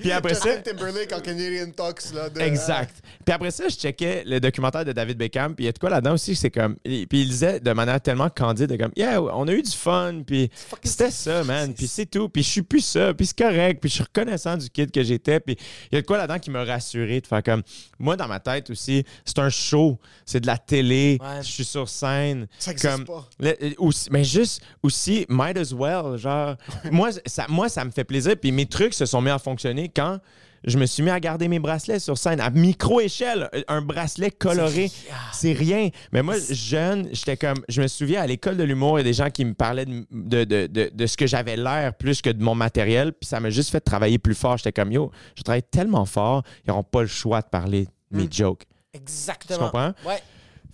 puis après ça. Timberlake en Canadian Talks, là. de- Exact. Puis après ça, je checkais le documentaire de David Beckham, puis il y a de quoi là-dedans aussi, c'est comme... Puis il disait de manière tellement candide, comme « Yeah, on a eu du fun, puis c'était ça, man, puis c'est tout, puis je suis plus ça, puis c'est correct, puis je suis reconnaissant du kid que j'étais, puis il y a de quoi là-dedans qui m'a rassuré, de faire comme... Moi, dans ma tête aussi, c'est un show, c'est de la télé, Ouais. je suis sur scène. Ça existe comme, pas. le- euh, aussi, mais juste aussi, might as well. Genre, moi, ça, moi, ça me fait plaisir. Puis mes trucs se sont mis à fonctionner quand je me suis mis à garder mes bracelets sur scène à micro-échelle. Euh, Un bracelet coloré, c'est rien. Mais moi, jeune, j'étais comme. Je me souviens à l'école de l'humour, il y a des gens qui me parlaient de, de, de, de- ce que j'avais l'air plus que de mon matériel. Puis ça m'a juste fait travailler plus fort. J'étais comme, yo, je travaille tellement fort, ils n'auront pas le choix de parler de mes jokes. Exactement. Tu comprends? Ouais.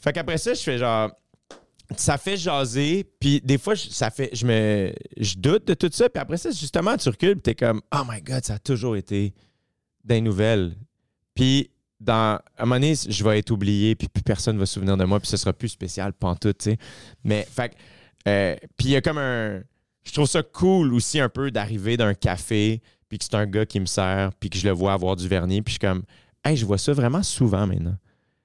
Fait qu'après ça, je fais genre. Ça fait jaser, puis des fois, je- ça fait, je me, je doute de tout ça, puis après ça, justement, tu recules, puis t'es comme, oh my god, ça a toujours été des nouvelles. Puis, dans, à un moment donné, je vais être oublié, puis plus personne va se souvenir de moi, puis ce sera plus spécial, pantoute, tu sais. Mais, fait euh, puis il y a comme un. Je trouve ça cool aussi un peu d'arriver d'un café, puis que c'est un gars qui me sert, puis que je le vois avoir du vernis, puis je suis comme, hey, je vois ça vraiment souvent maintenant.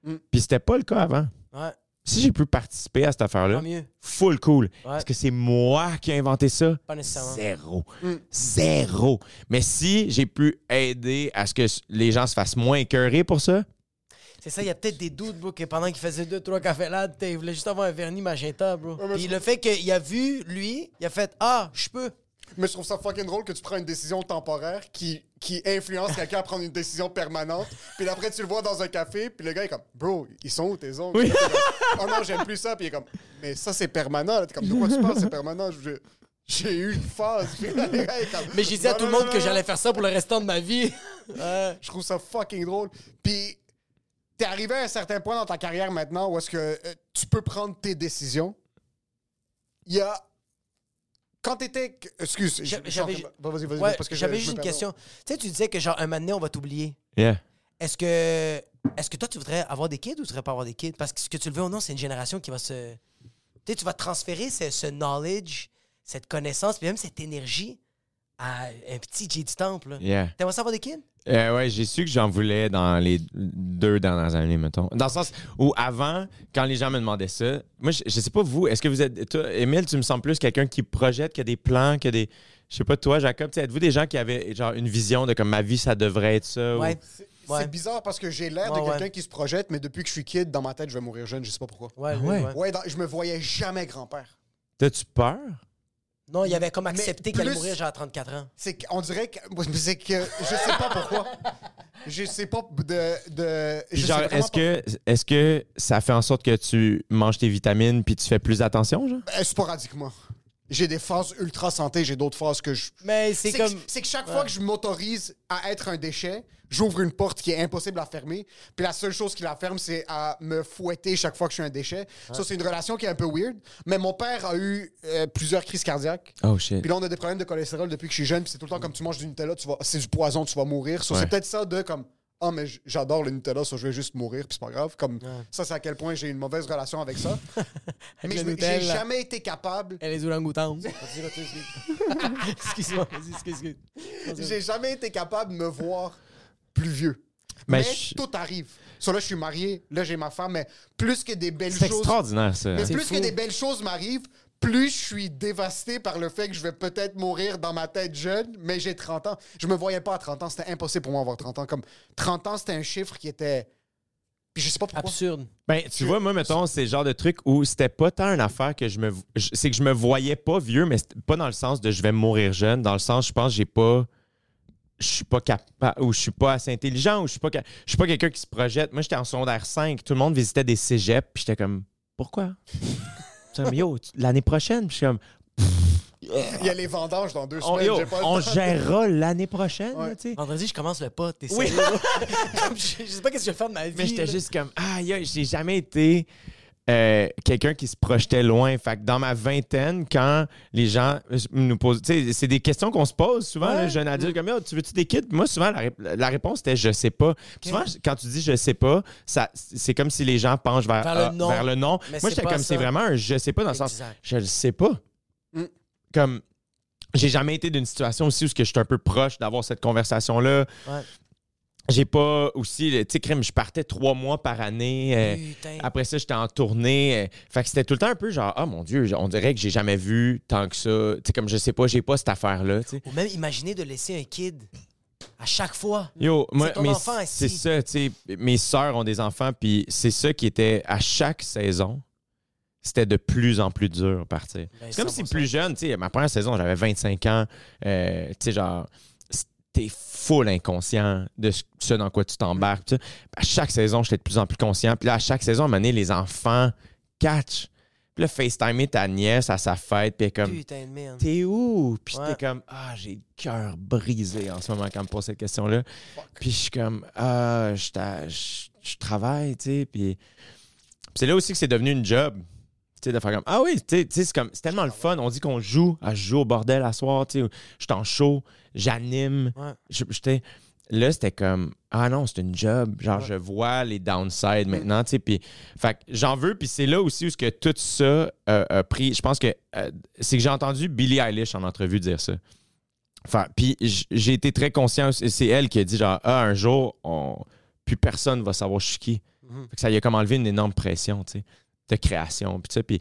Mm. Puis c'était pas le cas avant. Ouais. Si j'ai pu participer à cette affaire-là, full cool. Ouais. Est-ce que c'est moi qui ai inventé ça? Pas nécessairement. Zéro. Mm. Zéro. Mais si j'ai pu aider à ce que les gens se fassent moins écœurer pour ça, C'est ça, il y a peut-être des doutes, bro, que pendant qu'il faisait deux, trois cafés là, il voulait juste avoir un vernis magenta, bro. Puis le fait qu'il a vu, lui, il a fait Ah, je peux. Mais je trouve ça fucking drôle que tu prends une décision temporaire qui, qui influence quelqu'un à prendre une décision permanente. Puis après, tu le vois dans un café, puis le gars est comme, bro, ils sont où tes ongles? Oui. Oh non, j'aime plus ça. Puis il est comme, mais ça, c'est permanent. Là, T'es comme, de quoi tu parles, c'est permanent? Je- J'ai eu une phase. Mais j'ai dit à tout le monde que j'allais faire ça pour le restant de ma vie. Ouais. Je trouve ça fucking drôle. Puis, t'es arrivé à un certain point dans ta carrière maintenant où est-ce que euh, tu peux prendre tes décisions. Il y a. Quand t'étais. Excuse, je- J'avais- Vas-y, vas-y, Ouais, parce que je- j'avais juste une question. Tu sais, tu disais que genre un moment donné, on va t'oublier. yeah. Est-ce que est-ce que toi tu voudrais avoir des kids ou tu voudrais pas avoir des kids? Parce que ce que tu le veux ou non, c'est une génération qui va se tu sais, tu vas transférer ce, ce knowledge, cette connaissance, puis même cette énergie à un petit J du temple. Yeah. T'aimerais ça avoir des kids? Euh, ouais, j'ai su que j'en voulais dans les deux dernières années, mettons. Dans le sens où avant, quand les gens me demandaient ça, moi, je, je sais pas vous, est-ce que vous êtes. Toi, Émile, tu me sembles plus quelqu'un qui projette, qui a des plans, qui a des. Je sais pas, toi, Jacob, tu sais, êtes-vous des gens qui avaient genre une vision de comme ma vie, ça devrait être ça? ou- Ouais. C'est Ouais. bizarre parce que j'ai l'air de quelqu'un ouais. qui se projette, mais depuis que je suis kid, dans ma tête, je vais mourir jeune, je sais pas pourquoi. Ouais, Ah oui, ouais? ouais. Ouais, dans- je me voyais jamais grand-père. T'as-tu peur? Non, il avait comme accepté qu'elle allait plus- mourir genre à 34 ans. C'est qu'on dirait que. C'est que. Je sais pas pourquoi. Je sais pas de. de Puis genre, vraiment est-ce que, est-ce que ça fait en sorte que tu manges tes vitamines puis tu fais plus attention, genre? pas- Euh, sporadiquement. J'ai des phases ultra santé, j'ai d'autres phases que je. Mais c'est C'est comme c'est que chaque fois que je m'autorise à être un déchet, j'ouvre une porte qui est impossible à fermer. Puis la seule chose qui la ferme, c'est à me fouetter chaque fois que je suis un déchet. Ça, c'est une relation qui est un peu weird. Mais mon père a eu euh, plusieurs crises cardiaques. Oh shit. Puis là, on a des problèmes de cholestérol depuis que je suis jeune. Puis c'est tout le temps comme tu manges du Nutella, tu vas, c'est du poison, tu vas mourir. So, Ouais. C'est peut-être ça de comme. Ah, mais j'adore le Nutella, ça, je vais juste mourir, puis c'est pas grave. Comme ça, c'est à quel point j'ai une mauvaise relation avec ça. mais je j'ai jamais été capable. Elle est orang-outans. Excuse-moi, vas-y, excuse, excuse. J'ai jamais été capable de me voir plus vieux. Mais Mais, je- tout arrive. So, là, je suis marié, là, j'ai ma femme, mais plus que des belles C'est choses. extraordinaire, ça. Mais C'est plus fou. que des belles choses m'arrivent, plus je suis dévasté par le fait que je vais peut-être mourir dans ma tête jeune, mais j'ai 30 ans. Je me voyais pas à 30 ans, c'était impossible pour moi d'avoir 30 ans. Comme 30 ans, c'était un chiffre qui était. Puis je sais pas pourquoi. Absurde. Ben, tu vois, moi, mettons, c'est le genre de truc où c'était pas tant une affaire que je me. C'est que je me voyais pas vieux, mais pas dans le sens de je vais mourir jeune. Dans le sens, je pense, que j'ai pas. Je suis pas capable. Ou je suis pas assez intelligent, ou je suis pas. Je suis pas quelqu'un qui se projette. Moi, j'étais en secondaire 5. Tout le monde visitait des cégeps, puis j'étais comme, pourquoi? Yo, l'année prochaine, puis je suis comme, Il y a les vendanges dans deux On, semaines. yo, j'ai pas le on gérera l'année prochaine, Ouais. là, tu sais. Vendredi, je commence le pot. T'es Oui. je, je sais pas qu'est-ce que je vais faire de ma vie. Mais j'étais juste comme, aïe, aïe, j'ai jamais été euh, quelqu'un qui se projetait loin. Fait que dans ma vingtaine, quand les gens nous posent, c'est des questions qu'on se pose souvent, Ouais. le jeune adulte, comme, Yo, tu veux-tu des kids? Moi, souvent, la, rép- la réponse était, je sais pas. Souvent, quand tu dis je sais pas, ça, c'est comme si les gens penchent vers, Vers le ah, non. vers le non. Mais Moi, j'étais comme, c'est vraiment un je sais pas dans le sens, Exact. je le sais pas. Mm. Comme, j'ai jamais été d'une situation aussi où je suis un peu proche d'avoir cette conversation-là. Ouais. J'ai pas aussi, tu sais, crime, je partais trois mois par année. euh, après ça, j'étais en tournée. euh, fait que c'était tout le temps un peu genre, ah mon Dieu, on dirait que j'ai jamais vu tant que ça. Tu sais, comme je sais pas, j'ai pas cette affaire-là. Ou même imaginer de laisser un kid à chaque fois. Yo, moi, ton mes- enfant c'est ça, tu sais. Mes sœurs ont des enfants, puis c'est ça qui était à chaque saison. C'était de plus en plus dur à partir. Ben, c'est comme si 100%. plus jeune, tu sais, ma première saison, j'avais 25 ans. euh, tu sais, genre, t'es full inconscient de ce- dans quoi tu t'embarques. À chaque saison, j'étais de plus en plus conscient. Puis là, à chaque saison, à un moment donné, les enfants catch. Puis là, FaceTimer ta nièce à sa fête, puis comme, Putain de merde. t'es où? Puis Ouais. j'étais comme, ah, j'ai le cœur brisé en ce moment quand me pose cette question-là. Puis je suis comme, ah, je t'a- je je travaille, tu sais. Puis puis c'est là aussi que c'est devenu une job. Tu sais, de faire comme, ah oui, tu sais, c'est comme, c'est tellement le fun. On dit qu'on joue, je joue au bordel à soir, tu sais. Je suis en show, j'anime. Ouais. Je- j'étais- Là, c'était comme, ah non, c'est une job. Genre, Ouais. je vois les downsides maintenant, tu sais. Puis, fait j'en veux. Puis c'est là aussi où ce que tout ça euh, a pris. Je pense que euh, c'est que j'ai entendu Billie Eilish en entrevue dire ça. Enfin, puis j'ai été très conscient. C'est elle qui a dit genre, ah, un jour, on... plus personne va savoir je suis qui. Mhm. Ça y a comme enlevé une énorme pression, tu sais, de création. Puis, sais, puis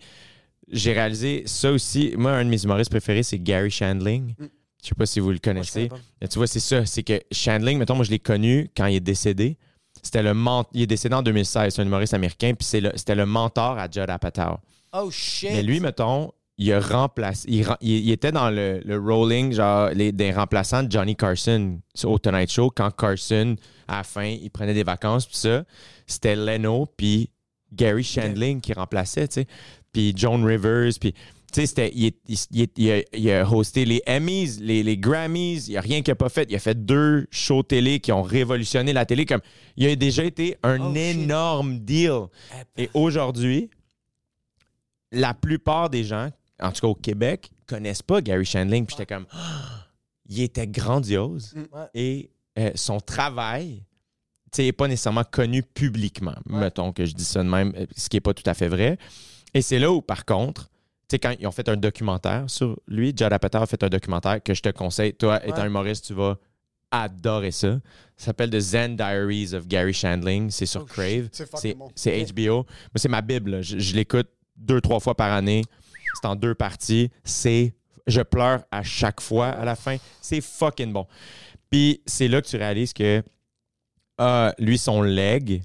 j'ai réalisé ça aussi. Moi, un de mes humoristes préférés, c'est Gary Shandling. Mm. Je sais pas si vous le connaissez. Mais tu vois, c'est ça. C'est que Shandling, mettons, moi, je l'ai connu quand il est décédé. C'était le ment- Il est décédé en 2016. C'est un humoriste américain. Puis c'est le- c'était le mentor à Judd Apatow. Oh shit. Mais lui, mettons, il a remplacé. Il, il- il était dans le, le rolling, genre, les, des remplaçants de Johnny Carson au Tonight Show. Quand Carson, à la fin, il prenait des vacances, puis ça, c'était Leno, puis Gary Shandling qui remplaçait, tu sais. Puis Joan Rivers, puis. Tu sais, c'était- il, a, il a hosté les Emmys, les, les Grammys, il n'y a rien qu'il n'a pas fait. Il a fait deux shows télé qui ont révolutionné la télé. Comme, il a déjà été un Oh, shit. énorme deal. Et aujourd'hui, la plupart des gens, en tout cas au Québec, connaissent pas Gary Shandling. Puis j'étais comme, il était grandiose. Ouais. Et euh, son travail, n'est pas nécessairement connu publiquement. Mettons que je dis ça de même, euh, ce qui n'est pas tout à fait vrai. Et c'est là où, par contre, tu sais, quand ils ont fait un documentaire sur lui, Judd Apatow a fait un documentaire que je te conseille. Toi, étant humoriste, tu vas adorer ça. Ça s'appelle The Zen Diaries of Gary Shandling. C'est sur Oh. Crave. C'est bon. c'est HBO. Moi, c'est ma Bible. Je, je l'écoute deux, trois fois par année. C'est en deux parties. C'est. Je pleure à chaque fois à la fin. C'est fucking bon. Puis c'est là que tu réalises que ah, lui, son leg.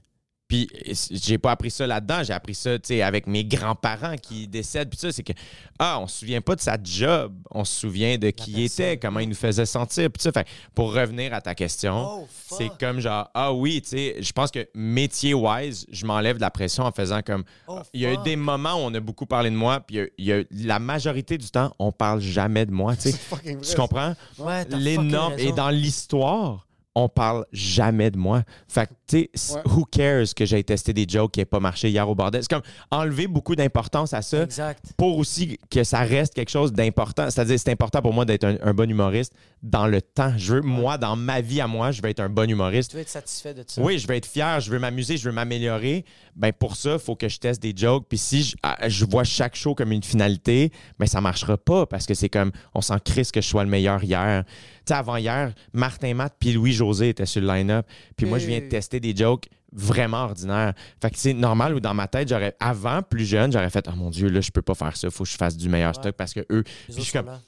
Puis j'ai pas appris ça là-dedans, j'ai appris ça, tu sais, avec mes grands-parents qui décèdent. Puis ça, c'est que, ah, on se souvient pas de sa job, on se souvient de qui il était, comment il nous faisait sentir. Puis ça, fait, pour revenir à ta question, Oh, c'est comme genre, ah oui, tu sais, je pense que métier-wise, je m'enlève de la pression en faisant comme, Oh, il y a eu des moments où on a beaucoup parlé de moi, puis il y a- la majorité du temps, on parle jamais de moi, tu sais. Tu comprends? Ouais, t'as L'énorme. Et dans l'histoire, on parle jamais de moi. Tu sais, Ouais. who cares que j'ai testé des jokes qui n'aient pas marché hier au bordel? C'est comme enlever beaucoup d'importance à ça Exact. pour aussi que ça reste quelque chose d'important. C'est-à-dire, c'est important pour moi d'être un, un bon humoriste dans le temps. Je veux, moi, dans ma vie à moi, je veux être un bon humoriste. Tu veux être satisfait de ça. Oui, je veux être fier, je veux m'amuser, je veux m'améliorer. Ben pour ça, il faut que je teste des jokes. Puis si je, ah, je vois chaque show comme une finalité, ben ça marchera pas parce que c'est comme on s'en crisse que je sois le meilleur hier. Tu sais, avant hier, Martin Matt puis Louis-José étaient sur le line-up. Puis moi, je viens de tester des jokes vraiment ordinaires. Fait que c'est normal ou dans ma tête, j'aurais avant, plus jeune, j'aurais fait Oh mon Dieu, là, je peux pas faire ça, faut que je fasse du meilleur stock parce que eux. Puis je suis comme là.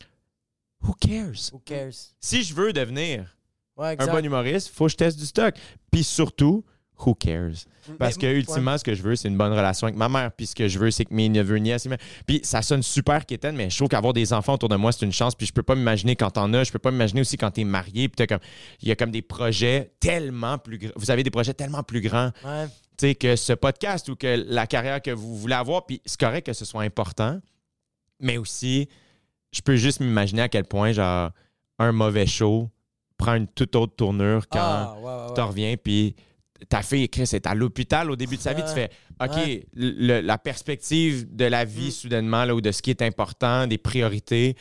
Who cares? Who cares? Si je veux devenir Ouais, un bon humoriste, faut que je teste du stock. Puis surtout, who cares? Parce que ultimement, ce que je veux, c'est une bonne relation avec ma mère. Puis ce que je veux, c'est que mes neveux, nièces. mes- Puis ça sonne super quétaine, mais je trouve qu'avoir des enfants autour de moi, c'est une chance. Puis je peux pas m'imaginer quand t'en as. Je peux pas m'imaginer aussi quand t'es marié. Puis t'as comme, il y a comme des projets tellement plus grands. Vous avez des projets tellement plus grands Ouais. tu sais, que ce podcast ou que la carrière que vous voulez avoir. Puis c'est correct que ce soit important, mais aussi je peux juste m'imaginer à quel point, genre, un mauvais show prend une toute autre tournure quand Ah, ouais, ouais, ouais. tu reviens, puis ta fille, Chris, est à l'hôpital au début de sa vie. Tu fais, OK, Ouais. le- la perspective de la vie, soudainement, là, ou de ce qui est important, des priorités,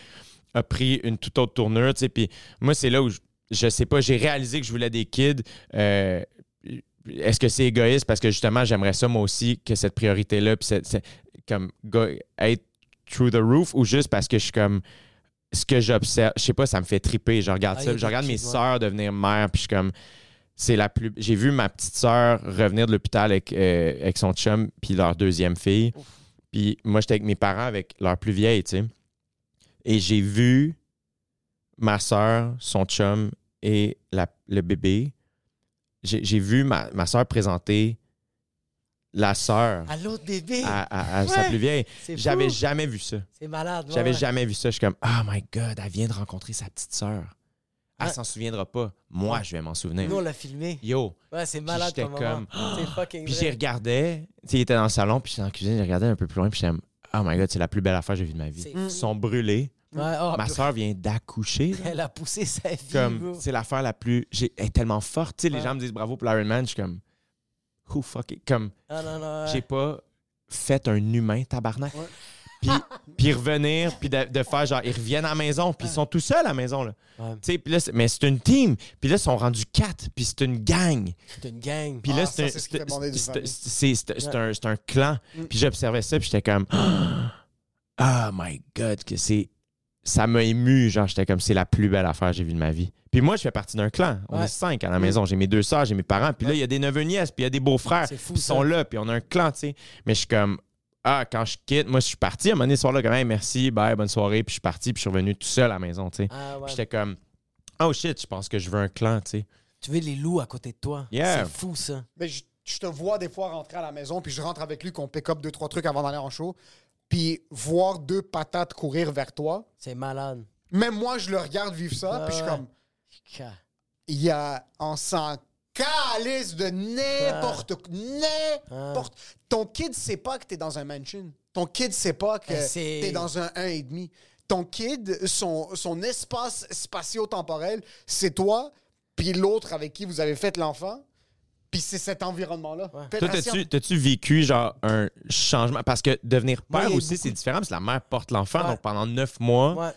a pris une toute autre tournure. tu sais. Puis moi, c'est là où je, je sais pas, j'ai réalisé que je voulais des kids. Euh, est-ce que c'est égoïste? Parce que justement j'aimerais ça moi aussi que cette priorité là puis comme go- être through the roof ou juste parce que je suis comme ce que j'observe je sais pas ça me fait triper je regarde Ah, ça je regarde mes sœurs devenir mères puis je suis comme c'est la plus j'ai vu ma petite sœur revenir de l'hôpital avec, euh, avec son chum puis leur deuxième fille puis moi j'étais avec mes parents avec leur plus vieille tu sais et j'ai vu ma sœur son chum et la- le bébé j'ai vu ma, ma soeur présenter la sœur À l'autre bébé. à, à- à sa plus vieille. J'avais jamais vu ça. C'est malade. J'avais ouais. jamais vu ça. Je suis comme, oh my God, elle vient de rencontrer sa petite sœur. Elle Ouais. s'en souviendra pas. Moi, je vais m'en souvenir. Nous, on l'a filmé. Yo. Ouais, c'est malade j'étais comme C'est fucking Puis j'ai regardé, tu sais, il était dans le salon, puis j'étais dans la cuisine, j'ai regardé un peu plus loin, puis j'étais oh my God, c'est la plus belle affaire que j'ai vue de ma vie. Ils sont brûlés. Ouais, oh, Ma soeur vient d'accoucher. Elle a poussé sa vie. comme c'est l'affaire la plus j'ai- elle est tellement forte tu sais les Ouais. gens me disent bravo pour l'Iron Man je suis comme who fuck it? comme Ah non, non. ouais. j'ai pas fait un humain tabarnak puis puis revenir puis de, de faire genre ils reviennent à la maison puis ils sont tout seuls à la maison là. Ouais. puis mais c'est une team. Puis là ils sont rendus quatre puis c'est une gang. C'est une gang. puis là Ah, c'est un Ouais. un c'est un clan. Puis j'observais ça puis j'étais comme oh my god que c'est ça m'a ému genre j'étais comme c'est la plus belle affaire que j'ai vue de ma vie. Puis moi je fais partie d'un clan. On Ouais. est cinq à la maison. J'ai mes deux sœurs j'ai mes parents. Puis là il y a des neveux nièces puis il y a des beaux-frères C'est fou, puis ils sont là puis on a un clan tu sais. Mais je suis comme ah, quand je quitte, moi, je suis parti. À un moment donné, ce soir-là, quand même, merci, bye, bonne soirée. Puis je suis parti, puis je suis revenu tout seul à la maison, tu sais. Ah, ouais. J'étais comme, oh shit, je pense que je veux un clan, tu sais. Tu veux les loups à côté de toi. Yeah. C'est fou, ça. Mais je, te vois des fois rentrer à la maison, puis je rentre avec lui, qu'on pick up deux, trois trucs avant d'aller en show. Puis voir deux patates courir vers toi. C'est malade. Même moi, je le regarde vivre ça, ah puis je suis comme. Il y a en 100 calice de n'importe quoi. N'importe. Ah. Ton kid sait pas que t'es dans un mansion. Ton kid sait pas que eh, t'es dans un 1,5. Ton kid, son, son espace spatio-temporel, c'est toi, puis l'autre avec qui vous avez fait l'enfant puis c'est cet environnement-là. Toi, t'as-tu, t'as-tu vécu genre un changement? Parce que devenir père aussi, c'est de- différent parce que la mère porte l'enfant. Ouais. Donc pendant neuf mois, Ouais.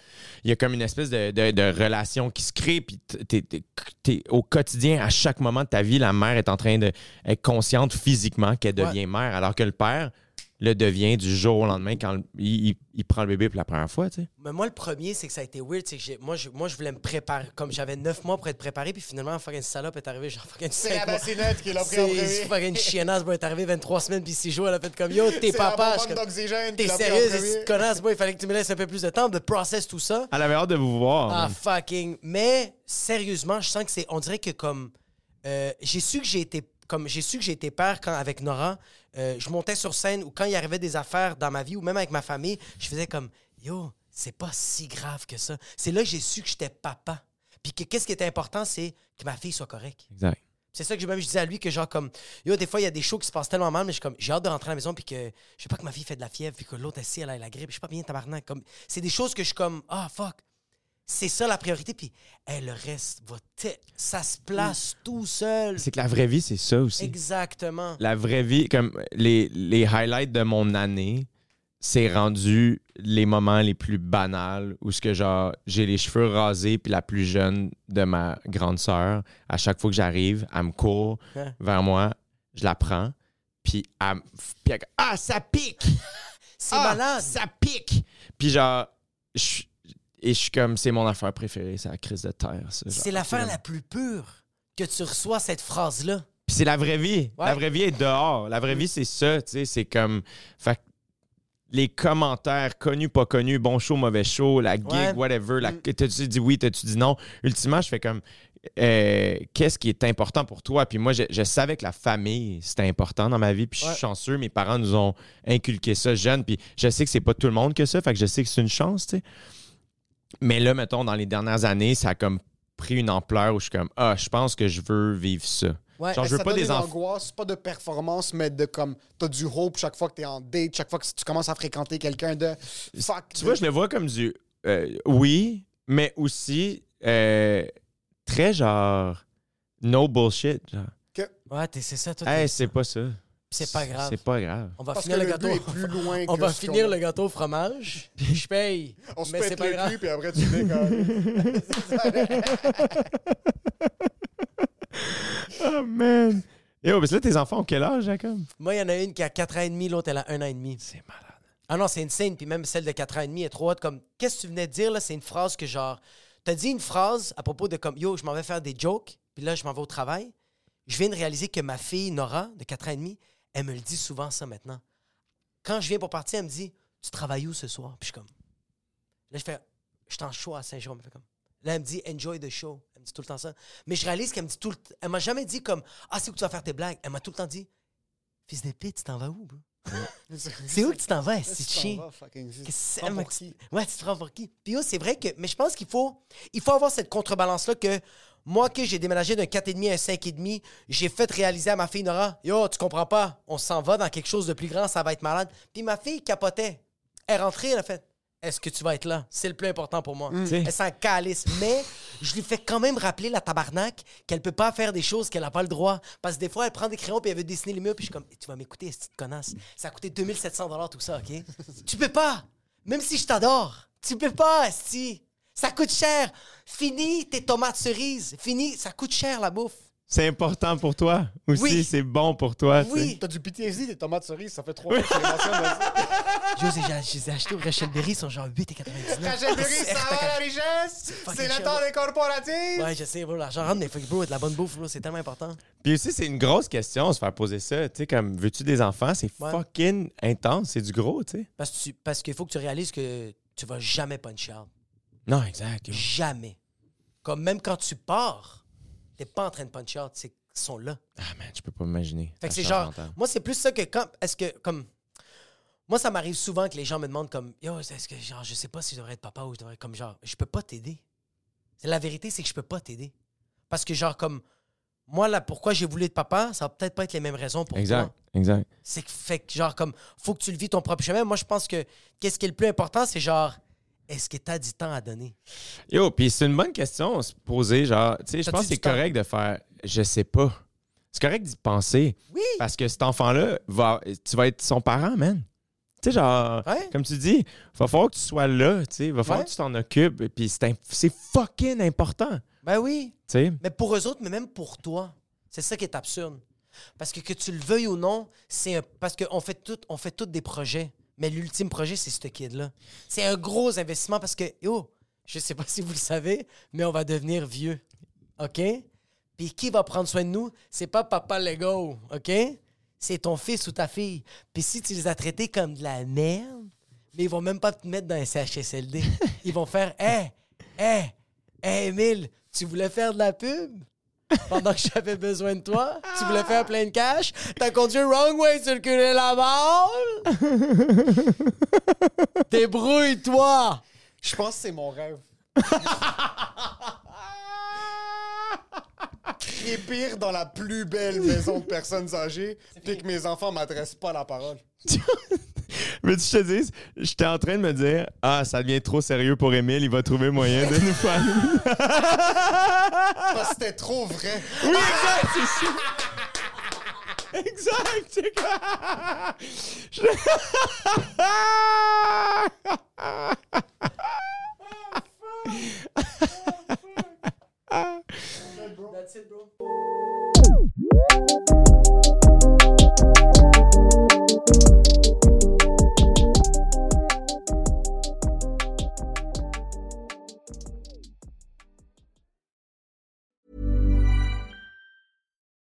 il y a comme une espèce de, de- de relation qui se crée. Puis t'es, t'es- t'es- au quotidien, à chaque moment de ta vie, la mère est en train d'être consciente physiquement qu'elle devient mère, alors que le père le devient du jour au lendemain quand le- il, il- il prend le bébé pour la première fois. Tu sais. Mais moi, le premier, c'est que ça a été weird. C'est que j'ai- moi, je, moi, je voulais me préparer. Comme j'avais neuf mois pour être préparé, puis finalement, fucking salope est arrivée, genre fucking C'est la bassinette qui l'a pris en premier. fucking chiennasse, bro. Elle est arrivée 23 semaines, puis 6 jours, elle a fait comme yo, t'es papa. T'es cette connasse, moi, il fallait que tu me laisses un peu plus de temps de process tout ça. Elle avait hâte de vous voir. Ah, man. fucking. Mais sérieusement, je sens que c'est. On dirait que comme. euh, j'ai su que j'ai été. Comme j'ai su que j'ai été père quand avec Nora, euh, je montais sur scène ou quand il y arrivait des affaires dans ma vie ou même avec ma famille, je faisais comme Yo, c'est pas si grave que ça. C'est là que j'ai su que j'étais papa. Puis que qu'est-ce qui était important, c'est que ma fille soit correcte. Exact. C'est ça que je, même, je disais à lui que genre comme yo des fois il y a des shows qui se passent tellement mal mais je suis comme j'ai hâte de rentrer à la maison puis que je sais pas que ma fille fait de la fièvre puis que l'autre elle elle a la grippe je suis pas bien tabarnak comme c'est des choses que je suis comme ah fuck c'est ça la priorité puis hey, le reste va ça se place tout seul. C'est que la vraie vie, c'est ça aussi. exactement. La vraie vie, comme les, les highlights de mon année, c'est rendu les moments les plus banals où ce que genre j'ai les cheveux rasés puis la plus jeune de ma grande sœur, à chaque fois que j'arrive, elle me court Ouais. vers moi, je la prends, puis elle, me- puis elle- ah ça pique, c'est Ah, malade! ça pique, puis genre je- et je suis comme c'est mon affaire préférée, c'est la crise de terre. c'est l'affaire la plus pure que tu reçois cette phrase là Puis c'est la vraie vie. Ouais. La vraie vie est dehors. La vraie vie, c'est ça, tu sais. C'est comme. Fait que les commentaires, connus, pas connus, bon show, mauvais show, la gig, Ouais. whatever. La... T'as-tu dit oui, t'as-tu dit non? Ultimement, je fais comme. euh, Qu'est-ce qui est important pour toi? Puis moi, je, je savais que la famille, c'était important dans ma vie. Puis je suis chanceux. Mes parents nous ont inculqué ça jeune. Puis je sais que c'est pas tout le monde que ça. Fait que je sais que c'est une chance, tu sais. Mais là, mettons, dans les dernières années, ça a comme pris une ampleur où je suis comme, ah, je pense que je veux vivre ça. Ouais. Genre, je veux ça pas donne des une enfants. angoisse, pas de performance, mais de comme, t'as du hope chaque fois que t'es en date, chaque fois que tu commences à fréquenter quelqu'un de fuck. Tu vois, je le vois comme du euh, oui, mais aussi euh, très genre no bullshit. Genre. Ouais, t'es- c'est ça, toi. Hey, c'est pas ça. C'est pas grave. C'est pas grave. On va Parce finir que le le gâteau. est plus loin On que va finir qu'on- le gâteau au fromage. puis Je paye. On se mais c'est pète pas le grave. cul, puis après tu décolles. Oh man! Yo, parce que là, tes enfants ont quel âge, Jacob? Moi, il y en a une qui a 4 ans et demi, l'autre, elle a 1 an et demi. C'est malade. Ah non, c'est insane. Puis même celle de 4 ans et demi est trop haute. Comme, qu'est-ce que tu venais de dire, là? C'est une phrase que, genre, t'as dit une phrase à propos de comme, yo, je m'en vais faire des jokes, puis là, je m'en vais au travail. Je viens de réaliser que ma fille, Nora, de 4 ans et demi, elle me le dit souvent, ça, maintenant. Quand je viens pour partir, elle me dit, tu travailles où ce soir? Puis je suis comme, là, je fais, je suis en show à fait comme, Là, elle me dit enjoy the show. Elle me dit tout le temps ça. Mais je réalise qu'elle me dit tout le temps. Elle m'a jamais dit comme Ah, c'est où que tu vas faire tes blagues. Elle m'a tout le temps dit Fils de pute, tu t'en vas où, bro? C'est où que tu t'en vas, c'est, qui? Ouais, tu te prends pour qui? Puis yo, c'est vrai que. Mais je pense qu'il faut, il faut avoir cette contrebalance-là que moi, que j'ai déménagé d'un 4,5 à un 5,5, j'ai fait réaliser à ma fille Nora Yo, tu comprends pas, on s'en va dans quelque chose de plus grand, ça va être malade. Puis ma fille capotait. Elle est rentrée, elle a fait Est-ce que tu vas être là? C'est le plus important pour moi. T'sais. Elle s'en calisse. Mais je lui fais quand même rappeler la tabarnak qu'elle peut pas faire des choses qu'elle n'a pas le droit. Parce que des fois, elle prend des crayons puis elle veut dessiner les murs. Puis je suis comme, tu vas m'écouter, cette connasse. Ça a coûté 2700 tout ça, OK? tu peux pas. Même si je t'adore. Tu peux pas, Esti. Ça coûte cher. Fini tes tomates cerises. Fini, ça coûte cher la bouffe. C'est important pour toi aussi, Oui. c'est bon pour toi. tu sais. Oui. T'as du PTSD des tomates cerises, ça fait trois fois que tu les mentionnes. là-dessus. Je les ai- je les ai achetés au Rachel Berry, ils sont genre 8,99. Rachel Berry, ça va la richesse! fucking C'est le cher. temps des corporatifs! Ouais, je sais, bro, l'argent rentre, mais faut que, bro, de la bonne bouffe, bro, c'est tellement important. Puis aussi, c'est une grosse question, se faire poser ça. Tu sais, comme, veux-tu des enfants? C'est Ouais. fucking intense, c'est du gros, tu sais. Parce, que tu- parce qu'il faut que tu réalises que tu vas jamais punch out. Non, exact. Jamais. Comme même quand tu pars, t'es pas en train de punch out, c'est qu'ils sont là. Ah, man, je peux pas m'imaginer. Fait que Ça c'est genre, moi, c'est plus ça que quand. Est-ce que, comme. Moi, ça m'arrive souvent que les gens me demandent, comme, yo, est-ce que, genre, je sais pas si je devrais être papa ou je devrais. Comme, genre, je peux pas t'aider. La vérité, c'est que je peux pas t'aider. Parce que, genre, comme. Moi, là, pourquoi j'ai voulu être papa, ça va peut-être pas être les mêmes raisons pour Exact, toi. exact. C'est que, fait que, genre, comme, faut que tu le vis ton propre chemin. Moi, je pense que, qu'est-ce qui est le plus important, c'est genre, est-ce que t'as du temps à donner? Yo, puis c'est une bonne question à se poser, genre, tu sais, je pense que c'est correct de faire je sais pas. C'est correct d'y penser. Oui! Parce que cet enfant-là, va, tu vas être son parent, man. Tu sais, genre, Ouais. comme tu dis, va falloir que tu sois là, tu sais, va falloir Ouais. que tu t'en occupes, puis c'est fucking important, tu Ben oui. sais? Mais pour eux autres, mais même pour toi. C'est ça qui est absurde. Parce que que tu le veuilles ou non, c'est un- parce qu'on fait tout, on fait tous des projets. Mais l'ultime projet, c'est ce kid-là. C'est un gros investissement parce que, yo, je sais pas si vous le savez, mais on va devenir vieux. OK? Puis qui va prendre soin de nous? C'est pas papa Lego, OK? C'est ton fils ou ta fille. Puis si tu les as traités comme de la merde, mais ils vont même pas te mettre dans un CHSLD. Ils vont faire Hé, hé, hé, Emile, tu voulais faire de la pub? Pendant que j'avais besoin de toi, tu voulais faire plein de cash, t'as conduit wrong way, circuler la balle. Débrouille-toi. Je pense que c'est mon rêve. Pire dans la plus belle maison de personnes âgées, puis que mes enfants m'adressent pas la parole. Mais tu te dis, j'étais en train de me dire, ah, ça devient trop sérieux pour Émile, il va trouver moyen de nous faire. Parce que c'était trop vrai. oui, exact, c'est ça. Exact, c'est quoi? That's it, bro.